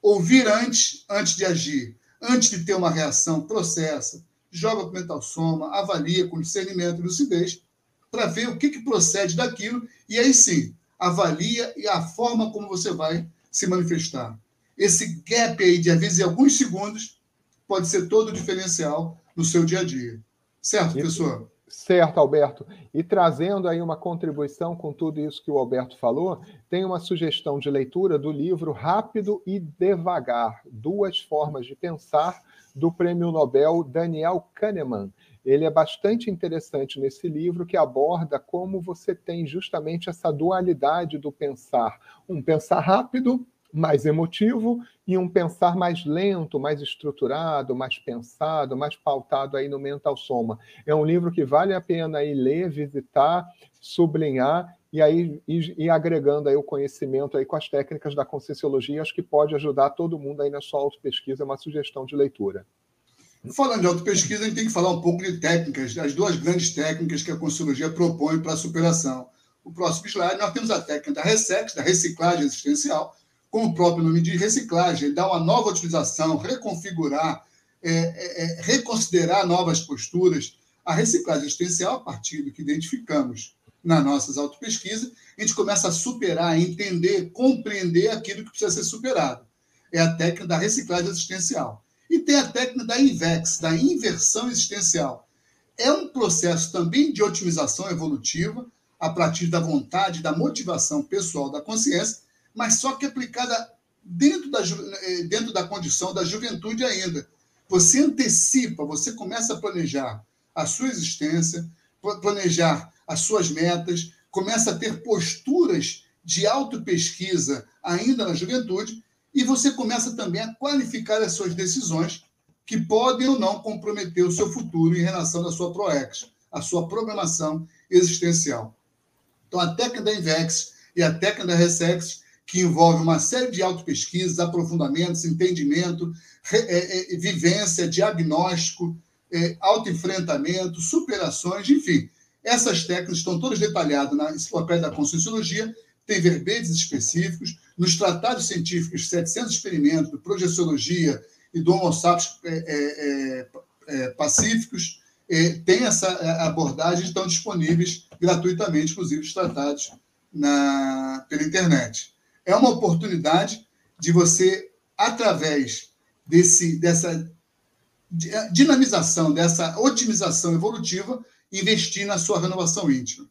ouvir antes, antes de agir, antes de ter uma reação, processa, joga com mental soma, avalia com discernimento e lucidez, para ver o que, que procede daquilo, e aí sim, avalia e a forma como você vai se manifestar. Esse gap aí de, às vezes, alguns segundos, pode ser todo o diferencial no seu dia a dia. Certo, professor? Certo, Alberto. E trazendo aí uma contribuição com tudo isso que o Alberto falou, tem uma sugestão de leitura do livro Rápido e Devagar: Duas Formas de Pensar, do prêmio Nobel Daniel Kahneman. Ele é bastante interessante nesse livro que aborda como você tem justamente essa dualidade do pensar, um pensar rápido, mais emotivo e um pensar mais lento, mais estruturado, mais pensado, mais pautado aí no mental soma. É um livro que vale a pena aí ler, visitar, sublinhar e aí e, agregando aí o conhecimento aí com as técnicas da conscienciologia, acho que pode ajudar todo mundo aí na sua autopesquisa, é uma sugestão de leitura. Falando de autopesquisa, a gente tem que falar um pouco de técnicas, as duas grandes técnicas que a Conscienciologia propõe para a superação. O próximo slide, nós temos a técnica da RESEX, da reciclagem existencial, como o próprio nome diz, reciclagem, dar uma nova utilização, reconfigurar, é, é, é, reconsiderar novas posturas. A reciclagem existencial, a partir do que identificamos nas nossas autopesquisas, a gente começa a superar, entender, compreender aquilo que precisa ser superado. É a técnica da reciclagem existencial. E tem a técnica da INVEX, da inversão existencial. É um processo também de otimização evolutiva, a partir da vontade, da motivação pessoal da consciência, mas só que aplicada dentro da, eh, dentro da condição da juventude ainda. Você antecipa, você começa a planejar a sua existência, planejar as suas metas, começa a ter posturas de autopesquisa ainda na juventude e você começa também a qualificar as suas decisões que podem ou não comprometer o seu futuro em relação à sua ProEx, a sua programação existencial. Então, a técnica da INVEX e a técnica da RESEX, que envolve uma série de autopesquisas, aprofundamentos, entendimento, é, é, vivência, diagnóstico, é, autoenfrentamento, superações, enfim. Essas técnicas estão todas detalhadas na Enciclopédia da Conscienciologia, tem verbetes específicos, nos tratados científicos 700 experimentos de projeciologia e do Homo sapiens é, é, é, é pacíficos, é, tem essa abordagem, estão disponíveis gratuitamente, inclusive os tratados na, pela internet. É uma oportunidade de você, através desse, dessa dinamização, dessa otimização evolutiva, investir na sua renovação íntima.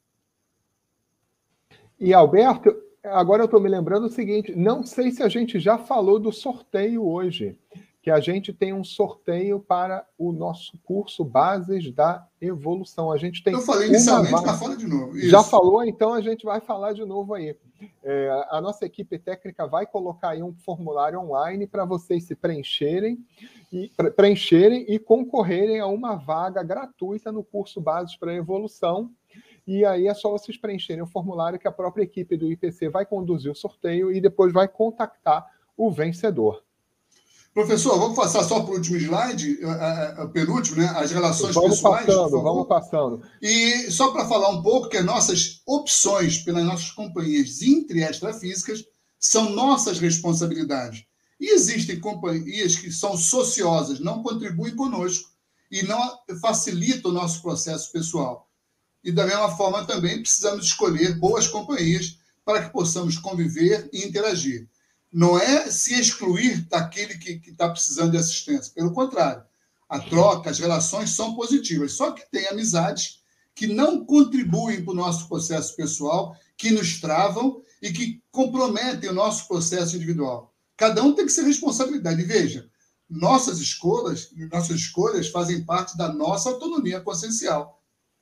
E Alberto, agora eu estou me lembrando o seguinte: não sei se a gente já falou do sorteio hoje, que a gente tem um sorteio para o nosso curso Bases da Evolução. A gente tem. Eu falei inicialmente, mas fala de novo. Isso. Já falou, então a gente vai falar de novo aí. É, a nossa equipe técnica vai colocar aí um formulário online para vocês se preencherem e preencherem e concorrerem a uma vaga gratuita no curso Bases para Evolução E aí é só vocês preencherem o formulário que a própria equipe do IPC vai conduzir o sorteio e depois vai contactar o vencedor. Professor, vamos passar só para o último slide, o penúltimo, né? As relações vamos pessoais. Passando, vamos passando. E só para falar um pouco que as nossas opções pelas nossas companhias intra extrafísicas são nossas responsabilidades. E existem companhias que são sociosas, não contribuem conosco e não facilitam o nosso processo pessoal. E da mesma forma também precisamos escolher boas companhias para que possamos conviver e interagir. Não é se excluir daquele que está precisando de assistência. Pelo contrário, a troca, as relações são positivas. Só que tem amizades que não contribuem para o nosso processo pessoal, que nos travam e que comprometem o nosso processo individual. Cada um tem que ser responsabilidade. E veja, nossas escolhas, nossas escolhas fazem parte da nossa autonomia consciencial,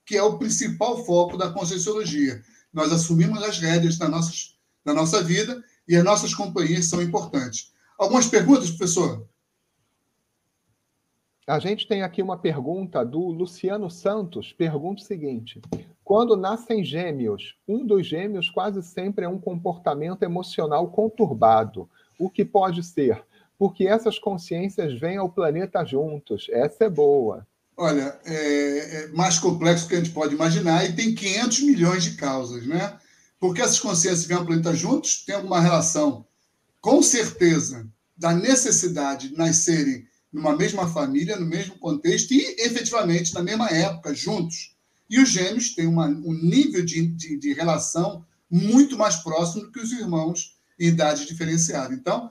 que é o principal foco da conscienciologia. Nós assumimos as rédeas da, nossas, da nossa vida e as nossas companhias são importantes. Algumas perguntas, professor? A gente tem aqui uma pergunta do Luciano Santos. Pergunta o seguinte: quando nascem gêmeos, um dos gêmeos quase sempre é um comportamento emocional conturbado. O que pode ser? Porque essas consciências vêm ao planeta juntos. Essa é boa. Olha, é, é mais complexo do que a gente pode imaginar e tem 500 milhões de causas, né? porque essas consciências vêm ao planeta juntos, tem alguma relação, com certeza, da necessidade de nascerem numa mesma família, no mesmo contexto e, efetivamente, na mesma época, juntos. E os gêmeos têm uma, um nível de, de, de relação muito mais próximo do que os irmãos em idade diferenciada. Então,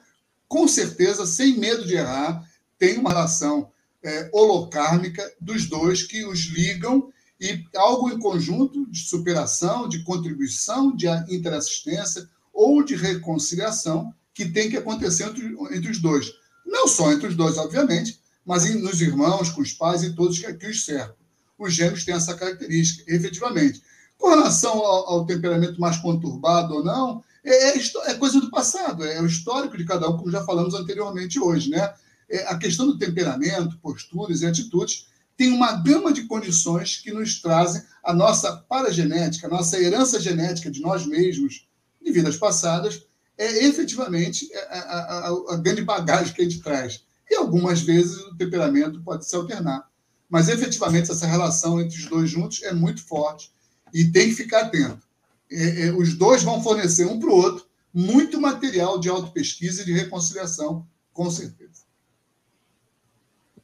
com certeza, sem medo de errar, tem uma relação é, holocármica dos dois que os ligam e algo em conjunto de superação, de contribuição, de interassistência ou de reconciliação que tem que acontecer entre, entre os dois. Não só entre os dois, obviamente, mas em, nos irmãos, com os pais e todos que, os cercam. Os gêmeos têm essa característica, efetivamente. Com relação ao, ao temperamento mais conturbado ou não, é, é, é, coisa do passado, é o histórico de cada um, como já falamos anteriormente hoje. Né? É, a questão do temperamento, posturas e atitudes tem uma gama de condições que nos trazem a nossa paragenética, a nossa herança genética de nós mesmos, de vidas passadas, é efetivamente a, a, a, a grande bagagem que a gente traz. E algumas vezes o temperamento pode se alternar. Mas efetivamente essa relação entre os dois juntos é muito forte e tem que ficar atento. É, é, os dois vão fornecer um para o outro muito material de autopesquisa e de reconciliação, com certeza.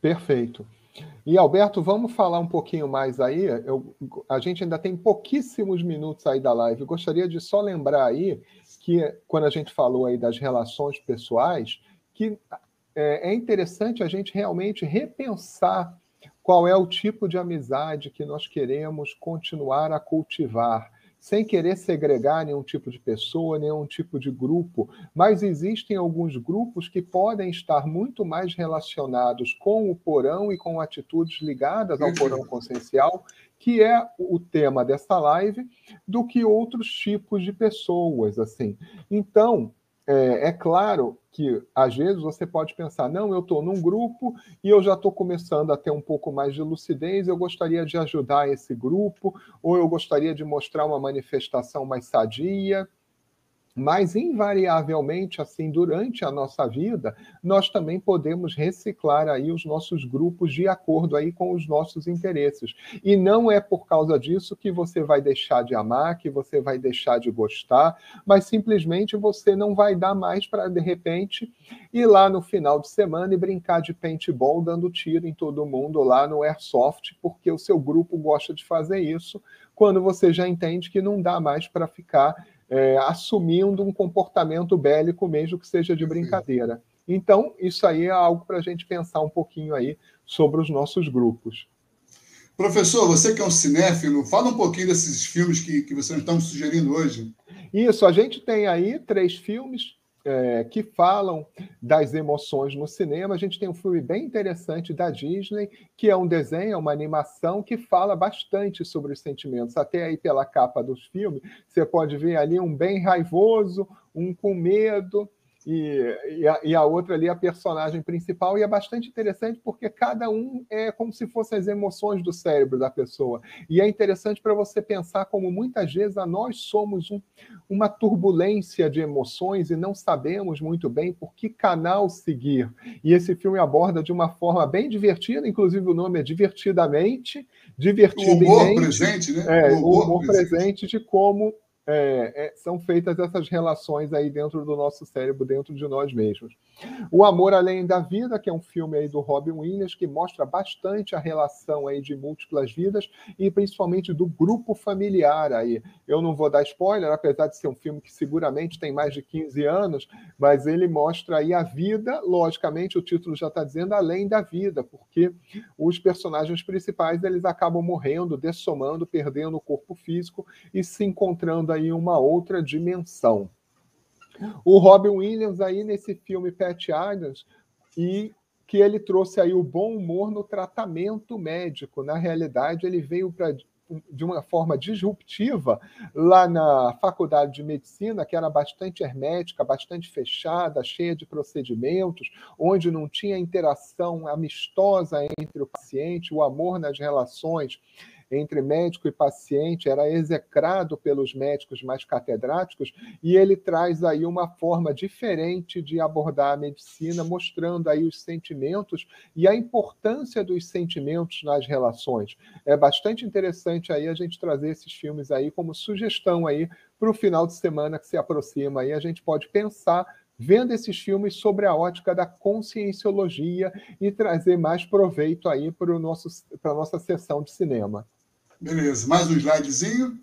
Perfeito. E Alberto, vamos falar um pouquinho mais aí. Eu, a gente ainda tem pouquíssimos minutos aí da live. Eu gostaria de só lembrar aí que quando a gente falou aí das relações pessoais, que é, é interessante a gente realmente repensar qual é o tipo de amizade que nós queremos continuar a cultivar sem querer segregar nenhum tipo de pessoa, nenhum tipo de grupo, mas existem alguns grupos que podem estar muito mais relacionados com o porão e com atitudes ligadas ao porão consciencial, que é o tema dessa live, do que outros tipos de pessoas, assim. Então, é, é, claro que às vezes você pode pensar, não, eu estou num grupo e eu já estou começando a ter um pouco mais de lucidez, eu gostaria de ajudar esse grupo, ou eu gostaria de mostrar uma manifestação mais sadia. Mas, invariavelmente, assim, durante a nossa vida, nós também podemos reciclar aí os nossos grupos de acordo aí com os nossos interesses. E não é por causa disso que você vai deixar de amar, que você vai deixar de gostar, mas simplesmente você não vai dar mais para, de repente, ir lá no final de semana e brincar de paintball dando tiro em todo mundo lá no Airsoft, porque o seu grupo gosta de fazer isso, quando você já entende que não dá mais para ficar é, assumindo um comportamento bélico, mesmo que seja de brincadeira. Então, isso aí é algo para a gente pensar um pouquinho aí sobre os nossos grupos. Professor, você que é um cinéfilo, fala um pouquinho desses filmes que, que vocês estão sugerindo hoje. Isso, a gente tem aí três filmes é, que falam das emoções no cinema. A gente tem um filme bem interessante da Disney, que é um desenho, uma animação que fala bastante sobre os sentimentos. Até aí pela capa dos filmes, você pode ver ali um bem raivoso, um com medo e, e, a, e, a, outra ali a personagem principal, e é bastante interessante porque cada um é como se fossem as emoções do cérebro da pessoa. E é interessante para você pensar como muitas vezes a nós somos um, uma turbulência de emoções e não sabemos muito bem por que canal seguir. E esse filme aborda de uma forma bem divertida, inclusive o nome é Divertidamente, divertidamente. O humor presente, né? É, o humor, o humor presente. presente de como é, é, são feitas essas relações aí dentro do nosso cérebro, dentro de nós mesmos. O Amor Além da Vida, que é um filme aí do Robin Williams, que mostra bastante a relação aí de múltiplas vidas e principalmente do grupo familiar aí. Eu não vou dar spoiler, apesar de ser um filme que seguramente tem mais de 15 anos, mas ele mostra aí a vida, logicamente o título já está dizendo além da vida, porque os personagens principais eles acabam morrendo, dessomando, perdendo o corpo físico e se encontrando aí uma outra dimensão. O Robin Williams aí nesse filme Pat Adams e que ele trouxe aí o bom humor no tratamento médico. Na realidade, ele veio para de uma forma disruptiva lá na faculdade de medicina, que era bastante hermética, bastante fechada, cheia de procedimentos, onde não tinha interação amistosa entre o paciente, o amor nas relações entre médico e paciente era execrado pelos médicos mais catedráticos, e ele traz aí uma forma diferente de abordar a medicina, mostrando aí os sentimentos e a importância dos sentimentos nas relações. É bastante interessante aí a gente trazer esses filmes aí como sugestão aí para o final de semana que se aproxima aí, a gente pode pensar vendo esses filmes sobre a ótica da conscienciologia e trazer mais proveito aí para a nossa sessão de cinema. Beleza, mais um slidezinho.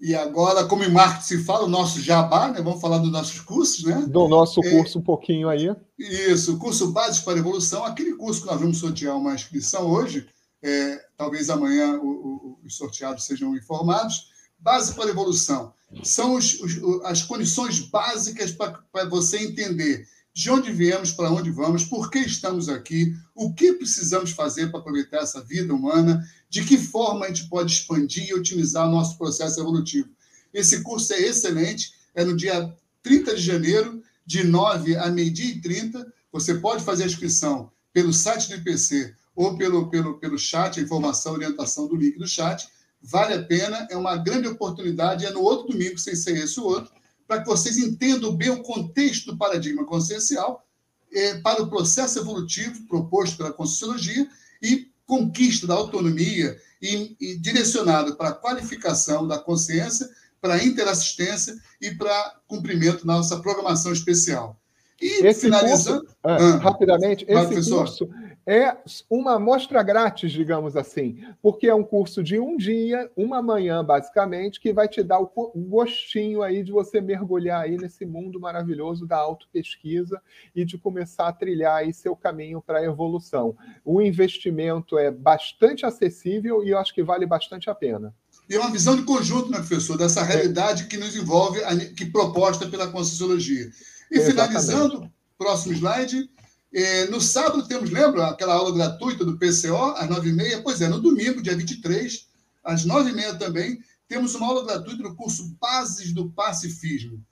E agora, como em marketing se fala, o nosso jabá, né? Vamos falar dos nossos cursos, né? Do nosso é, curso um pouquinho aí. Isso, curso Básico para Evolução, aquele curso que nós vamos sortear uma inscrição hoje, é, talvez amanhã o, o, os sorteados sejam informados. Básico para Evolução. São os, os, as condições básicas para você entender de onde viemos, para onde vamos, por que estamos aqui, o que precisamos fazer para aproveitar essa vida humana, de que forma a gente pode expandir e otimizar o nosso processo evolutivo. Esse curso é excelente, é no dia 30 de janeiro, de 9 a meio-dia e 30. Você pode fazer a inscrição pelo site do IPC ou pelo, pelo, pelo chat, a informação, a orientação do link do chat. Vale a pena, é uma grande oportunidade, é no outro domingo, sem ser esse o outro, para que vocês entendam bem o contexto do paradigma consciencial é, para o processo evolutivo proposto pela Conscienciologia e conquista da autonomia e, e direcionado para a qualificação da consciência, para a interassistência e para cumprimento da nossa programação especial. E esse finalizando. Curso, é, ah, rapidamente, esse professor. curso é uma amostra grátis, digamos assim, porque é um curso de um dia, uma manhã, basicamente, que vai te dar o gostinho aí de você mergulhar aí nesse mundo maravilhoso da autopesquisa e de começar a trilhar aí seu caminho para a evolução. O investimento é bastante acessível e eu acho que vale bastante a pena. E é uma visão de conjunto, né, professor, dessa realidade que nos envolve, que proposta pela Conscienciologia. E Exatamente. finalizando, próximo slide, é, no sábado temos, lembra, aquela aula gratuita do PCO, às 9h30? Pois é, no domingo, dia 23, às 9h30 também, temos uma aula gratuita no curso Bases do Pacifismo.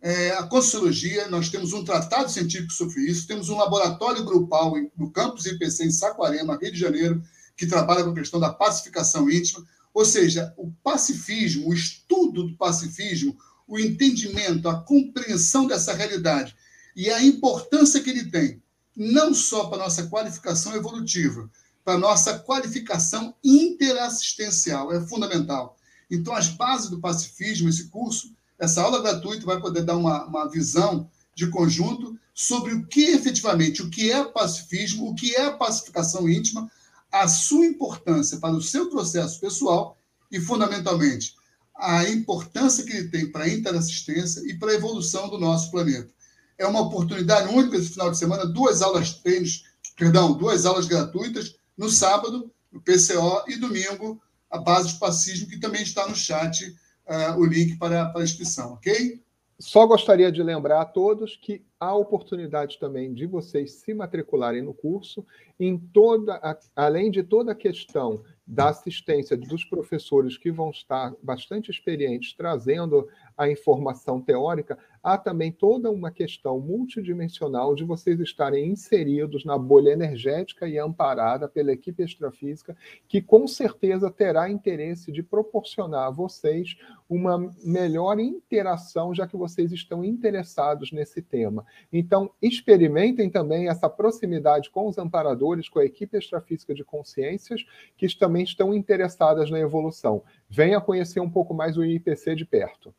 É, a Consciologia, nós temos um tratado científico sobre isso, temos um laboratório grupal no campus IPC em Saquarema, Rio de Janeiro, que trabalha com a questão da pacificação íntima. Ou seja, o pacifismo, o estudo do pacifismo, o entendimento, a compreensão dessa realidade e a importância que ele tem não só para nossa qualificação evolutiva, para nossa qualificação interassistencial, é fundamental. Então, as bases do pacifismo, esse curso, essa aula gratuita vai poder dar uma, uma visão de conjunto sobre o que efetivamente, o que é pacifismo, o que é pacificação íntima, a sua importância para o seu processo pessoal e, fundamentalmente, a importância que ele tem para a interassistência e para a evolução do nosso planeta é uma oportunidade única esse final de semana, duas aulas treinos, perdão, duas aulas gratuitas no sábado, no PCO, e domingo, a base de pacismo, que também está no chat uh, o link para, para a inscrição, ok? Só gostaria de lembrar a todos que há oportunidade também de vocês se matricularem no curso, em toda, além de toda a questão da assistência dos professores que vão estar bastante experientes trazendo a informação teórica, há também toda uma questão multidimensional de vocês estarem inseridos na bolha energética e amparada pela equipe extrafísica, que com certeza terá interesse de proporcionar a vocês uma melhor interação, já que vocês estão interessados nesse tema. Então, experimentem também essa proximidade com os amparadores, com a equipe extrafísica de consciências, que também estão interessadas na evolução. Venha conhecer um pouco mais o IPC de perto.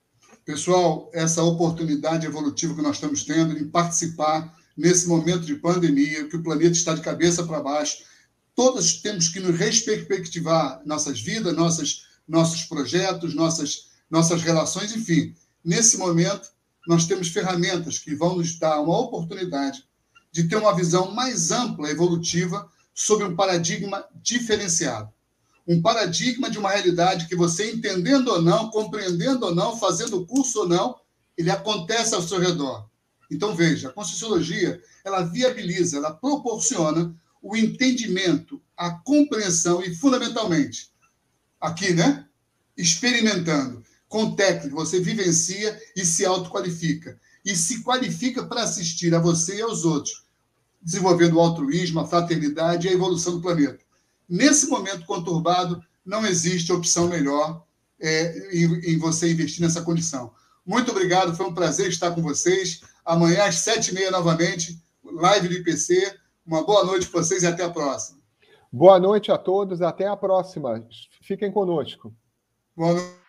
Pessoal, essa oportunidade evolutiva que nós estamos tendo em participar nesse momento de pandemia, que o planeta está de cabeça para baixo, todos temos que nos reperspectivar nossas vidas, nossas, nossos projetos, nossas, nossas relações, enfim. Nesse momento, nós temos ferramentas que vão nos dar uma oportunidade de ter uma visão mais ampla, evolutiva, sobre um paradigma diferenciado um paradigma de uma realidade que você, entendendo ou não, compreendendo ou não, fazendo curso ou não, ele acontece ao seu redor. Então, veja, a Conscienciologia, ela viabiliza, ela proporciona o entendimento, a compreensão e, fundamentalmente, aqui, né? Experimentando. Com técnica, você vivencia e se autoqualifica. E se qualifica para assistir a você e aos outros, desenvolvendo o altruísmo, a fraternidade e a evolução do planeta. Nesse momento conturbado, não existe opção melhor é, em, em, você investir nessa condição. Muito obrigado, foi um prazer estar com vocês. Amanhã, às sete e meia, novamente, live do IPC. Uma boa noite para vocês e até a próxima. Boa noite a todos, até a próxima. Fiquem conosco. Boa noite.